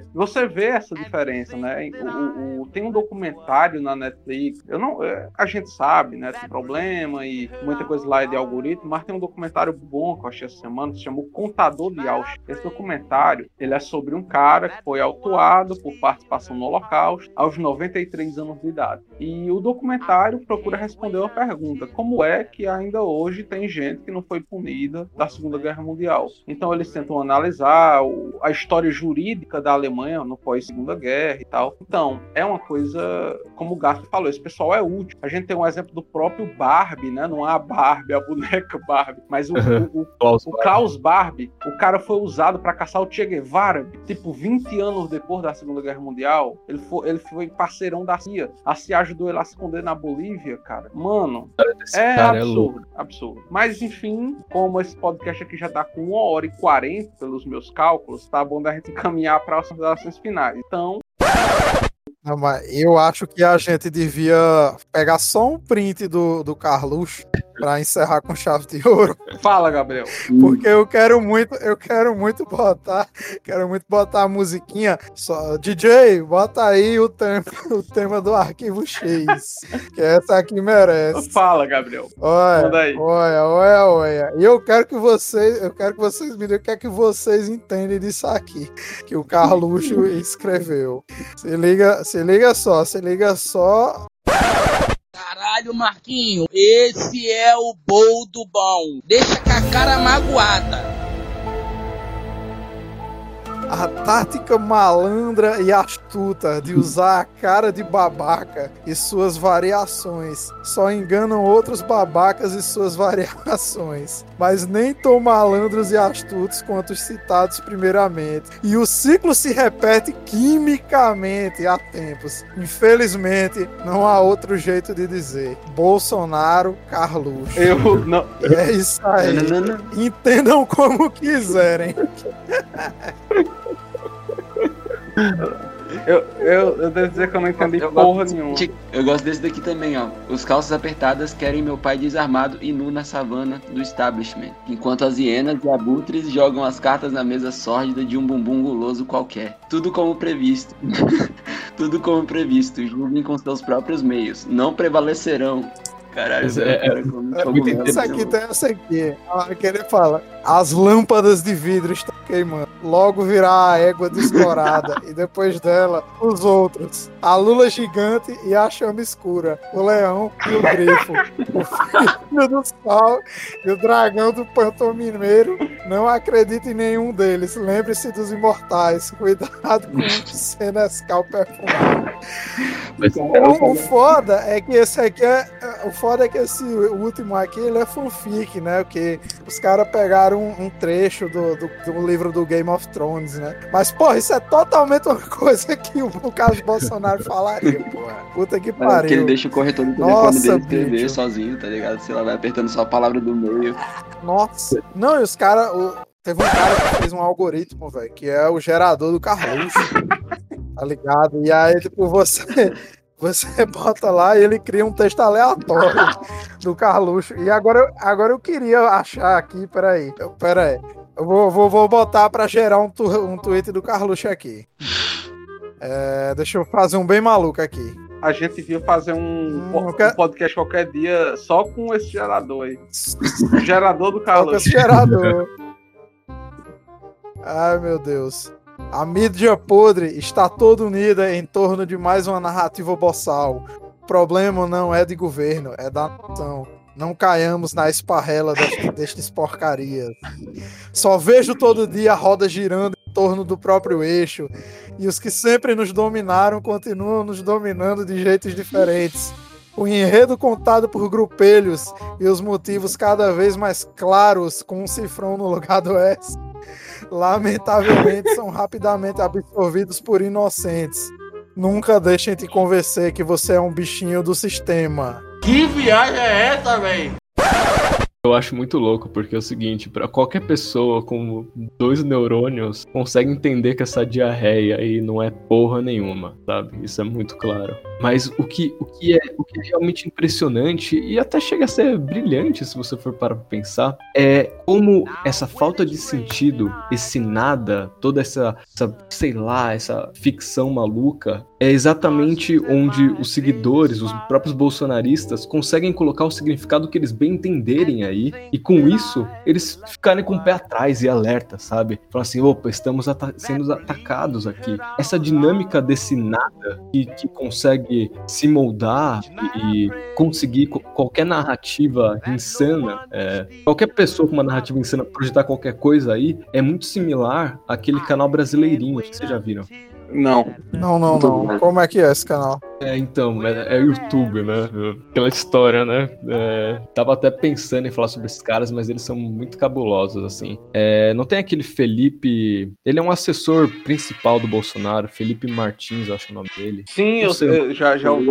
é, você vê essa diferença, né? O- o- o- tem um documentário na Netflix. Eu não, é, a gente sabe, né? Tem problema e muita coisa lá é de algoritmo, mas tem um documentário bom que eu achei essa semana que se chama O Contador de Auschwitz. Esse documentário ele é sobre um cara que foi autuado por participação no Holocausto aos 93 anos de idade. E o documentário procura responder uma pergunta: como é que ainda hoje tem gente que não foi punida da Segunda Guerra Mundial? Então eles tentam analisar a história jurídica da Alemanha no pós-Segunda Guerra e tal. Então, é uma coisa, como o Gato falou, esse pessoal é útil. A gente tem um exemplo do próprio Barbie, né? Não é a Barbie, a boneca Barbie, mas o, o, o Klaus o Klaus Barbie, o cara foi usado pra caçar o Che Guevara, tipo, 20 anos depois da Segunda Guerra Mundial. Ele foi, ele foi parceirão da CIA. A CIA ajudou ele a se esconder na Bolívia, cara. Mano, é cara é absurdo, louco. absurdo. Mas enfim, como esse podcast aqui já tá com 1 hora e 40 pelos meus cálculos, tá bom da gente encaminhar para as considerações finais. Então, Não, mas eu acho que a gente devia pegar só um print do, do Carluxo pra encerrar com chave de ouro. fala, Gabriel. Porque eu quero muito, eu quero muito botar, quero muito botar a musiquinha. Só, DJ, bota aí o tema, o tema do arquivo X. Que essa aqui merece. Fala, Gabriel. Olha, Manda aí. olha, olha, olha. E eu quero que vocês, eu quero que vocês me digam o que é que vocês entendem disso aqui que o Carluxo escreveu. Se liga, se liga só, se liga só. Caralho, Marquinho, esse é o boldo bom. Deixa com a cara magoada. A tática malandra e astuta de usar a cara de babaca e suas variações só enganam outros babacas e suas variações, mas nem tão malandros e astutos quanto os citados primeiramente. E o ciclo se repete quimicamente há tempos. Infelizmente, não há outro jeito de dizer. Bolsonaro, Carluxo. Eu não. É isso aí. Não, não, não. Entendam como quiserem. Eu, eu, eu devo dizer que eu não entendi Eu porra gosto, nenhuma. eu gosto desse daqui também, ó. Os calças apertadas querem meu pai desarmado e nu na savana do establishment. Enquanto as hienas e abutres jogam as cartas na mesa sórdida de um bumbum guloso qualquer. Tudo como previsto. Tudo como previsto. Julguem com seus próprios meios. Não prevalecerão. Caralho, velho, é- cara, é- como- é aqui tem essa aqui. A que ele fala. As lâmpadas de vidro estão queimando. Logo virá a égua descorada. e depois dela, os outros. A lula gigante e a chama escura. O leão e o grifo. O filho do sol e o dragão do pantomineiro. Não acredite em nenhum deles. Lembre-se dos imortais. Cuidado com o Senescal perfumado. Mas- O, o foda é que esse aqui é. O foda é que esse último aqui ele é fanfic, né? Porque os caras pegaram um, um trecho do, do, do livro do Game of Thrones, né? Mas, porra, isso é totalmente uma coisa que o, o Carlos Bolsonaro falaria, porra. Puta que É, que ele pariu. deixa o corretor do telefone dele escrever sozinho, tá ligado? Sei lá, vai apertando só a palavra do meio. Nossa. Não, e os caras. Teve um cara que fez um algoritmo, velho, que é o gerador do Carluxo. tá ligado? E aí, tipo, você. Você bota lá e ele cria um texto aleatório do Carluxo. E agora, eu- agora eu queria achar aqui, peraí. Eu, peraí. Eu vou, vou, vou botar pra gerar um, tu, um tweet do Carluxo aqui. É, deixa eu fazer um bem maluco aqui. A gente devia fazer um, po- um podcast qualquer dia só com esse gerador aí. O gerador do Coloca Carlos. esse gerador. Ai, meu Deus. A mídia podre está toda unida em torno de mais uma narrativa boçal. O problema não é de governo, é da nação. Não caiamos na esparrela destes, porcarias. Só vejo todo dia a roda girando em torno do próprio eixo. E os que sempre nos dominaram continuam nos dominando de jeitos diferentes. O enredo contado por grupelhos e os motivos cada vez mais claros com um cifrão no lugar do S. Lamentavelmente são rapidamente absorvidos por inocentes. Nunca deixem te convencer que você é um bichinho do sistema. Que viagem é essa, velho? Eu acho muito louco, porque é o seguinte, pra qualquer pessoa com dois neurônios consegue entender que essa diarreia aí não é porra nenhuma, sabe? Isso é muito claro. Mas o que, o que, é, o que é realmente impressionante, e até chega a ser brilhante se você for para pensar, é como essa falta de sentido, esse nada, toda essa, essa, sei lá, essa ficção maluca, é exatamente onde os seguidores, os próprios bolsonaristas, conseguem colocar o significado que eles bem entenderem aí, e com isso, eles ficarem com o pé atrás e alerta, sabe? Falar assim, opa, estamos sendo atacados aqui. Essa dinâmica desse nada que, que consegue se moldar e, e conseguir co- qualquer narrativa insana, é, qualquer pessoa com uma narrativa insana projetar qualquer coisa aí, é muito similar àquele canal brasileirinho, que vocês já viram. Não. Não, não, não. Como é que é esse canal? É, então, é, é YouTube, né? Aquela história, né? É, tava até pensando em falar sobre esses caras, mas eles são muito cabulosos, assim. É, não tem aquele Felipe. Ele é um assessor principal do Bolsonaro, Felipe Martins, acho o nome dele. Sim, eu, sei. eu já, já ouvi.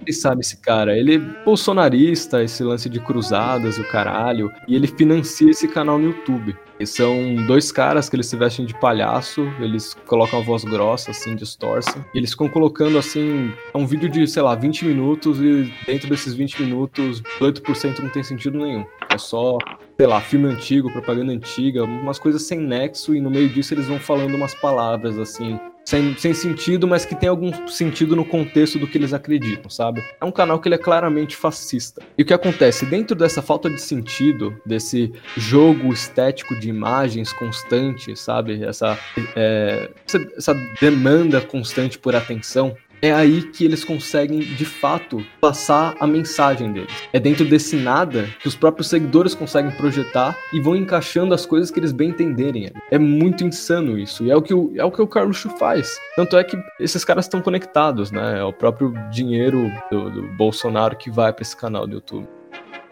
Ele sabe esse cara, ele é bolsonarista, esse lance de cruzadas e o caralho, e ele financia esse canal no YouTube. E são dois caras que eles se vestem de palhaço, eles colocam a voz grossa, assim, distorcem. E eles ficam colocando, assim, é um vídeo de, sei lá, 20 minutos e dentro desses 20 minutos, 18% não tem sentido nenhum. É só, sei lá, filme antigo, propaganda antiga, umas coisas sem nexo e no meio disso eles vão falando umas palavras, assim, sem, sem sentido, mas que tem algum sentido no contexto do que eles acreditam, sabe? É um canal que ele é claramente fascista. E o que acontece? Dentro dessa falta de sentido, desse jogo estético de imagens constante, sabe? Essa, é, essa, essa demanda constante por atenção, é aí que eles conseguem, de fato, passar a mensagem deles. É dentro desse nada que os próprios seguidores conseguem projetar e vão encaixando as coisas que eles bem entenderem. É muito insano isso. E é o que o, é o, que o Carluxo faz. Tanto é que esses caras estão conectados, né? É o próprio dinheiro do, do Bolsonaro que vai para esse canal do YouTube.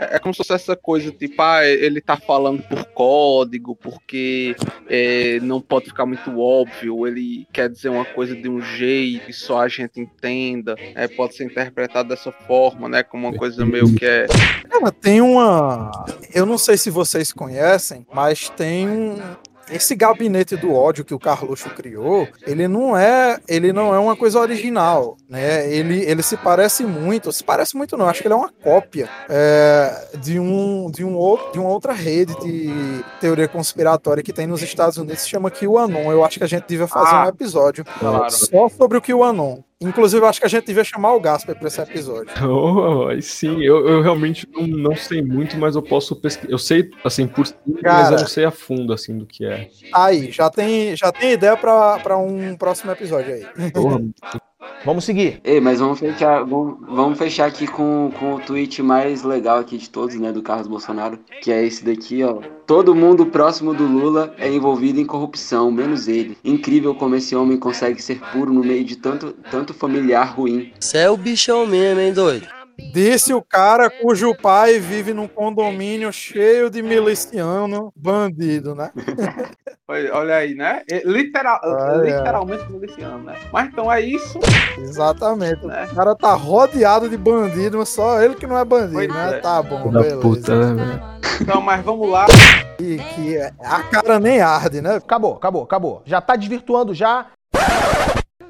É, é como se fosse essa coisa, tipo, ah, ele tá falando por código, porque é, não pode ficar muito óbvio, ele quer dizer uma coisa de um jeito que só a gente entenda, é, pode ser interpretado dessa forma, né, como uma coisa meio que é... Cara, tem uma. Eu não sei se vocês conhecem, mas tem um. Esse gabinete do ódio que o Carluxo criou, ele não é, ele não é uma coisa original, né? Ele, ele se parece muito, se parece muito não, acho que ele é uma cópia é, de um de um outro, de uma outra rede de teoria conspiratória que tem nos Estados Unidos, se chama QAnon. Eu acho que a gente devia fazer Ah, um episódio claro. só sobre o QAnon. Inclusive, acho que a gente devia chamar o Gasper para esse episódio. Oh, sim, eu, eu realmente não, não sei muito, mas eu posso pesquisar. Eu sei, assim, por cima, mas Cara. eu não sei a fundo, assim, do que é. Aí, já tem, já tem ideia para um próximo episódio aí. Vamos seguir. Ei, mas vamos fechar, vamos, vamos fechar aqui com, com o tweet mais legal aqui de todos, né, do Carlos Bolsonaro, que é esse daqui, ó. Todo mundo próximo do Lula é envolvido em corrupção, menos ele. Incrível como esse homem consegue ser puro no meio de tanto, tanto familiar ruim. Você é o bichão mesmo, hein, doido? Disse o cara cujo pai vive num condomínio cheio de miliciano bandido, né? Olha aí, né? É, Literal, Olha. literalmente miliciano, né? Mas então é isso. Exatamente. O cara tá rodeado de bandido, mas só ele que não é bandido, Pois né? é. Tá bom, Da beleza. puta, né? Então, mas vamos lá. E que é- a cara nem arde, né? Acabou, acabou, acabou. Já tá desvirtuando já.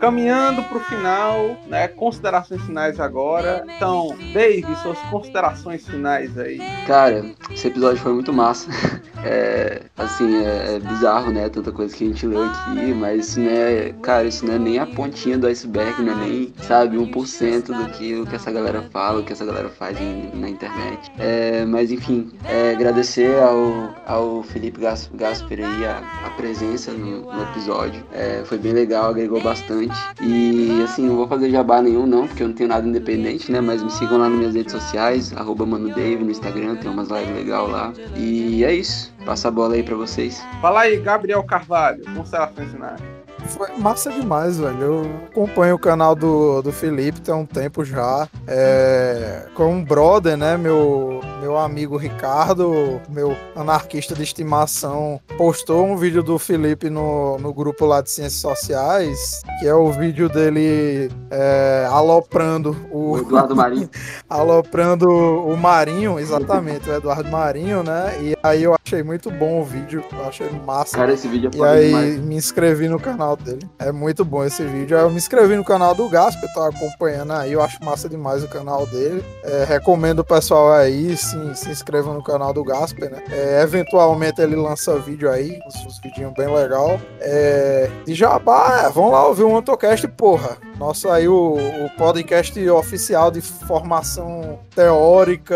Caminhando pro final, né? Considerações finais agora. Então, Dave, suas considerações finais aí. Cara, esse episódio foi muito massa. É, assim, é, é bizarro, né? Tanta coisa que a gente leu aqui, mas isso não é, cara, isso não é nem a pontinha do iceberg, não é nem, sabe, 1% do que, o que essa galera fala, o que essa galera faz em- na internet. É, mas enfim, é, agradecer ao, ao Felipe Gas- Gasper aí a, a presença no, no episódio. É, foi bem legal, agregou bastante. E assim, não vou fazer jabá nenhum não, porque eu não tenho nada independente, né? Mas me sigam lá nas minhas redes sociais, arroba no Instagram, tem umas lives legais lá. E é isso. Passa a bola aí pra vocês. Fala aí, Gabriel Carvalho, considerações finais. Foi massa demais, velho. Eu acompanho o canal do, do Felipe tem um tempo já. É, com um brother, né? Meu, meu amigo Ricardo, meu anarquista de estimação, postou um vídeo do Felipe no, no grupo lá de Ciências Sociais, que é o vídeo dele é, aloprando o. O Eduardo Marinho. aloprando o Marinho, exatamente, o Eduardo Marinho, né? E aí eu achei muito bom o vídeo, eu achei massa. Cara, esse vídeo é E aí demais. me inscrevi no canal dele. É muito bom esse vídeo. Eu me inscrevi no canal do Gasper, tô acompanhando aí, eu acho massa demais o canal dele. É, recomendo o pessoal aí, se, se inscrevam no canal do Gasper, né? É, eventualmente ele lança vídeo aí, uns, uns bem legal. É, de Jabá, vão lá ouvir o Antocast, porra. Nosso aí, o, o podcast oficial de formação teórica,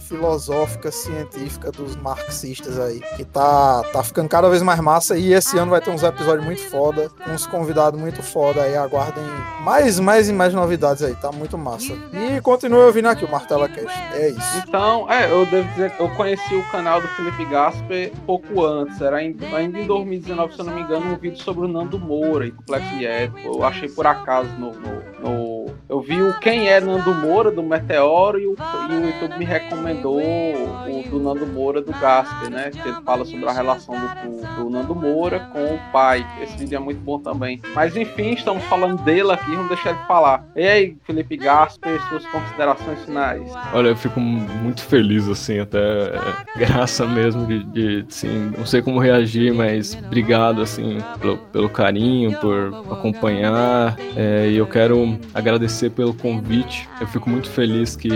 filosófica, científica dos marxistas aí, que tá, tá ficando cada vez mais massa e esse ano vai ter uns episódios muito foda, uns convidados muito foda aí, aguardem mais, mais e mais novidades aí, tá muito massa. E continue ouvindo aqui o Martela Cast, é isso. Então, é, eu devo dizer que eu conheci o canal do Felipe Gasper pouco antes, era ainda, em 2019, se eu não me engano, um vídeo sobre o Nando Moura e Complexo Édipo. Eu achei por acaso no, no- no- Eu vi o Quem é Nando Moura do Meteoro e o, e o YouTube me recomendou o do Nando Moura do Gasper, né? Que ele fala sobre a relação do, do- do Nando Moura com o pai. Esse vídeo é muito bom também. Mas enfim, estamos falando dele aqui, vamos deixar ele falar. E aí, Felipe Gasper, suas considerações finais. Olha, eu fico muito feliz, assim, até é, graça mesmo de, de, assim, não sei como reagir, mas obrigado, assim, pelo, pelo carinho, por acompanhar, é, e eu quero agradecer pelo convite, eu fico muito feliz que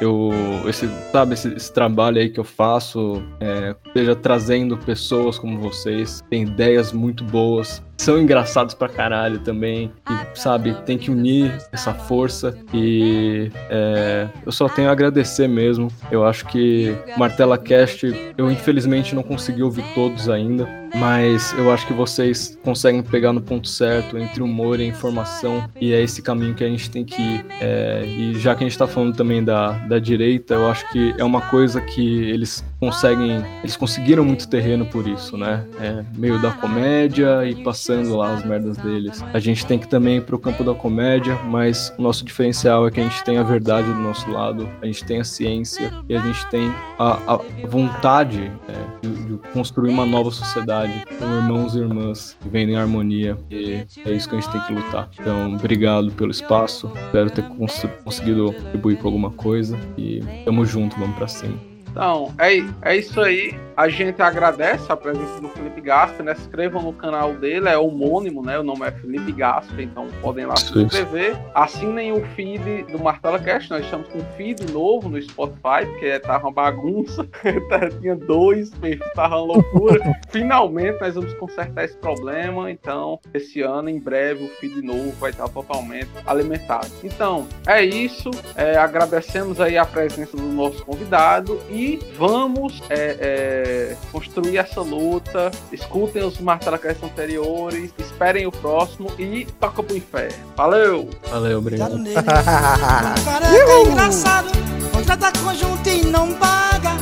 eu, esse, sabe, esse, esse trabalho aí que eu faço, é, esteja trazendo pessoas como vocês, tem ideias muito boas, são engraçados pra caralho também. E, sabe, tem que unir essa força. E é, eu só tenho a agradecer mesmo. Eu acho que Martela Cast, eu infelizmente não consegui ouvir todos ainda. Mas eu acho que vocês conseguem pegar no ponto certo entre humor e informação. E é esse caminho que a gente tem que ir. É, e já que a gente tá falando também da, da direita, eu acho que é uma coisa que eles conseguem. Eles conseguiram muito terreno por isso, né? É, meio da comédia e passando lá as merdas deles. A gente tem que também ir pro campo da comédia, mas o nosso diferencial é que a gente tem a verdade do nosso lado, a gente tem a ciência e a gente tem a, a vontade é, de, de construir uma nova sociedade com irmãos e irmãs que vivendo em harmonia. E é isso que a gente tem que lutar. Então, obrigado pelo espaço. Espero ter cons- conseguido contribuir com alguma coisa. E tamo junto, vamos pra cima. Então, é, é isso aí. A gente agradece a presença do Felipe Gasper, né? Se inscrevam no canal dele, é homônimo, né? O nome é Felipe Gasper, então podem lá se inscrever. Assinem o feed do Martela Cast, nós estamos com um feed novo no Spotify, porque tava uma bagunça. Tinha dois, tava uma loucura. Finalmente nós vamos consertar esse problema, então esse ano, em breve, o feed novo vai estar totalmente alimentado. Então, é isso. É, agradecemos aí a presença do nosso convidado e vamos é, é, construir essa luta. Escutem os Martelacast anteriores, esperem o próximo e toca pro inferno. Valeu! Valeu, obrigado. Careca é engraçado, contrata conjunto e não paga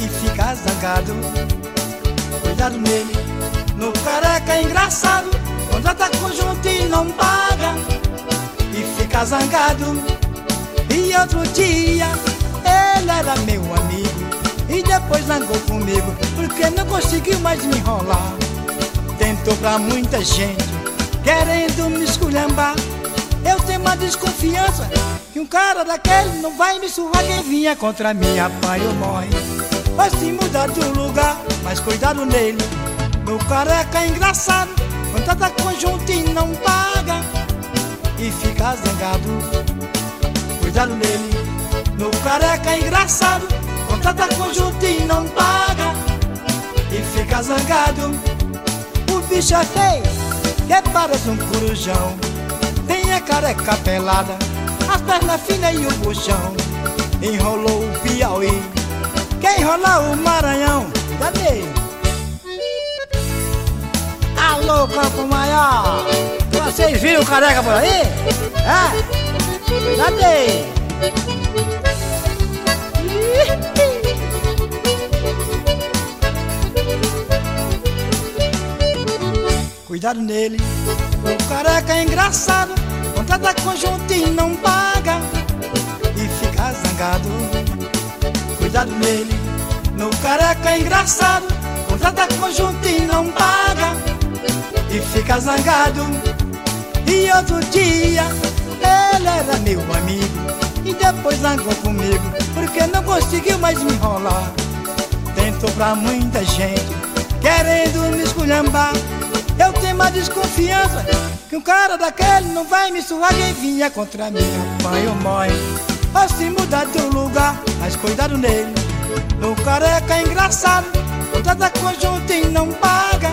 e fica zangado. Cuidado nele, no careca é engraçado, contrata conjunto e não paga e fica zangado. E outro dia ele era meu amigo e depois zangou comigo porque não conseguiu mais me enrolar. Tentou pra muita gente querendo me esculhambar. Eu tenho uma desconfiança que um cara daquele não vai me surrar quem vinha contra mim, apanha ou morre. Vai se mudar de um lugar, mas cuidado nele. No careca é engraçado, contrata conjunto e não paga e fica zangado. Cuidado nele. No careca é engraçado, contrata conjunto e não paga e fica zangado. O bicho é feio, que parece um corujão. Tem a careca pelada, as pernas finas e o buchão. Enrolou o Piauí, quer enrolar o Maranhão. Cadê? Alô, Campo Maior! Vocês viram o careca por aí? É? Cadê? Cuidado nele, o careca é engraçado, contrata conjunto e não paga e fica zangado. Cuidado nele, no careca é engraçado, contrata conjunto e não paga e fica zangado. E outro dia ele era meu amigo e depois zangou comigo porque não conseguiu mais me enrolar. Tentou pra muita gente querendo me esculhambar. Uma desconfiança que um cara daquele não vai me suar quem vinha contra mim. Apanha ou morre, ou se mudar de um lugar, mas cuidado nele. No careca é engraçado, contrata conjunto e não paga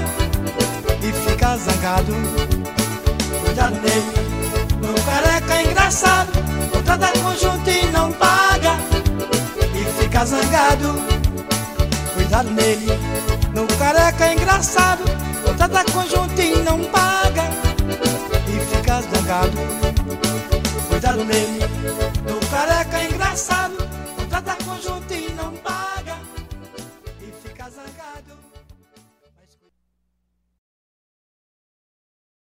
e fica zangado. Cuidado nele. No careca é engraçado, contrata conjunto e não paga e fica zangado. Cuidado nele. Careca é engraçado, contrata conjunto e não paga e fica zangado. Cuidado nele. No careca é engraçado,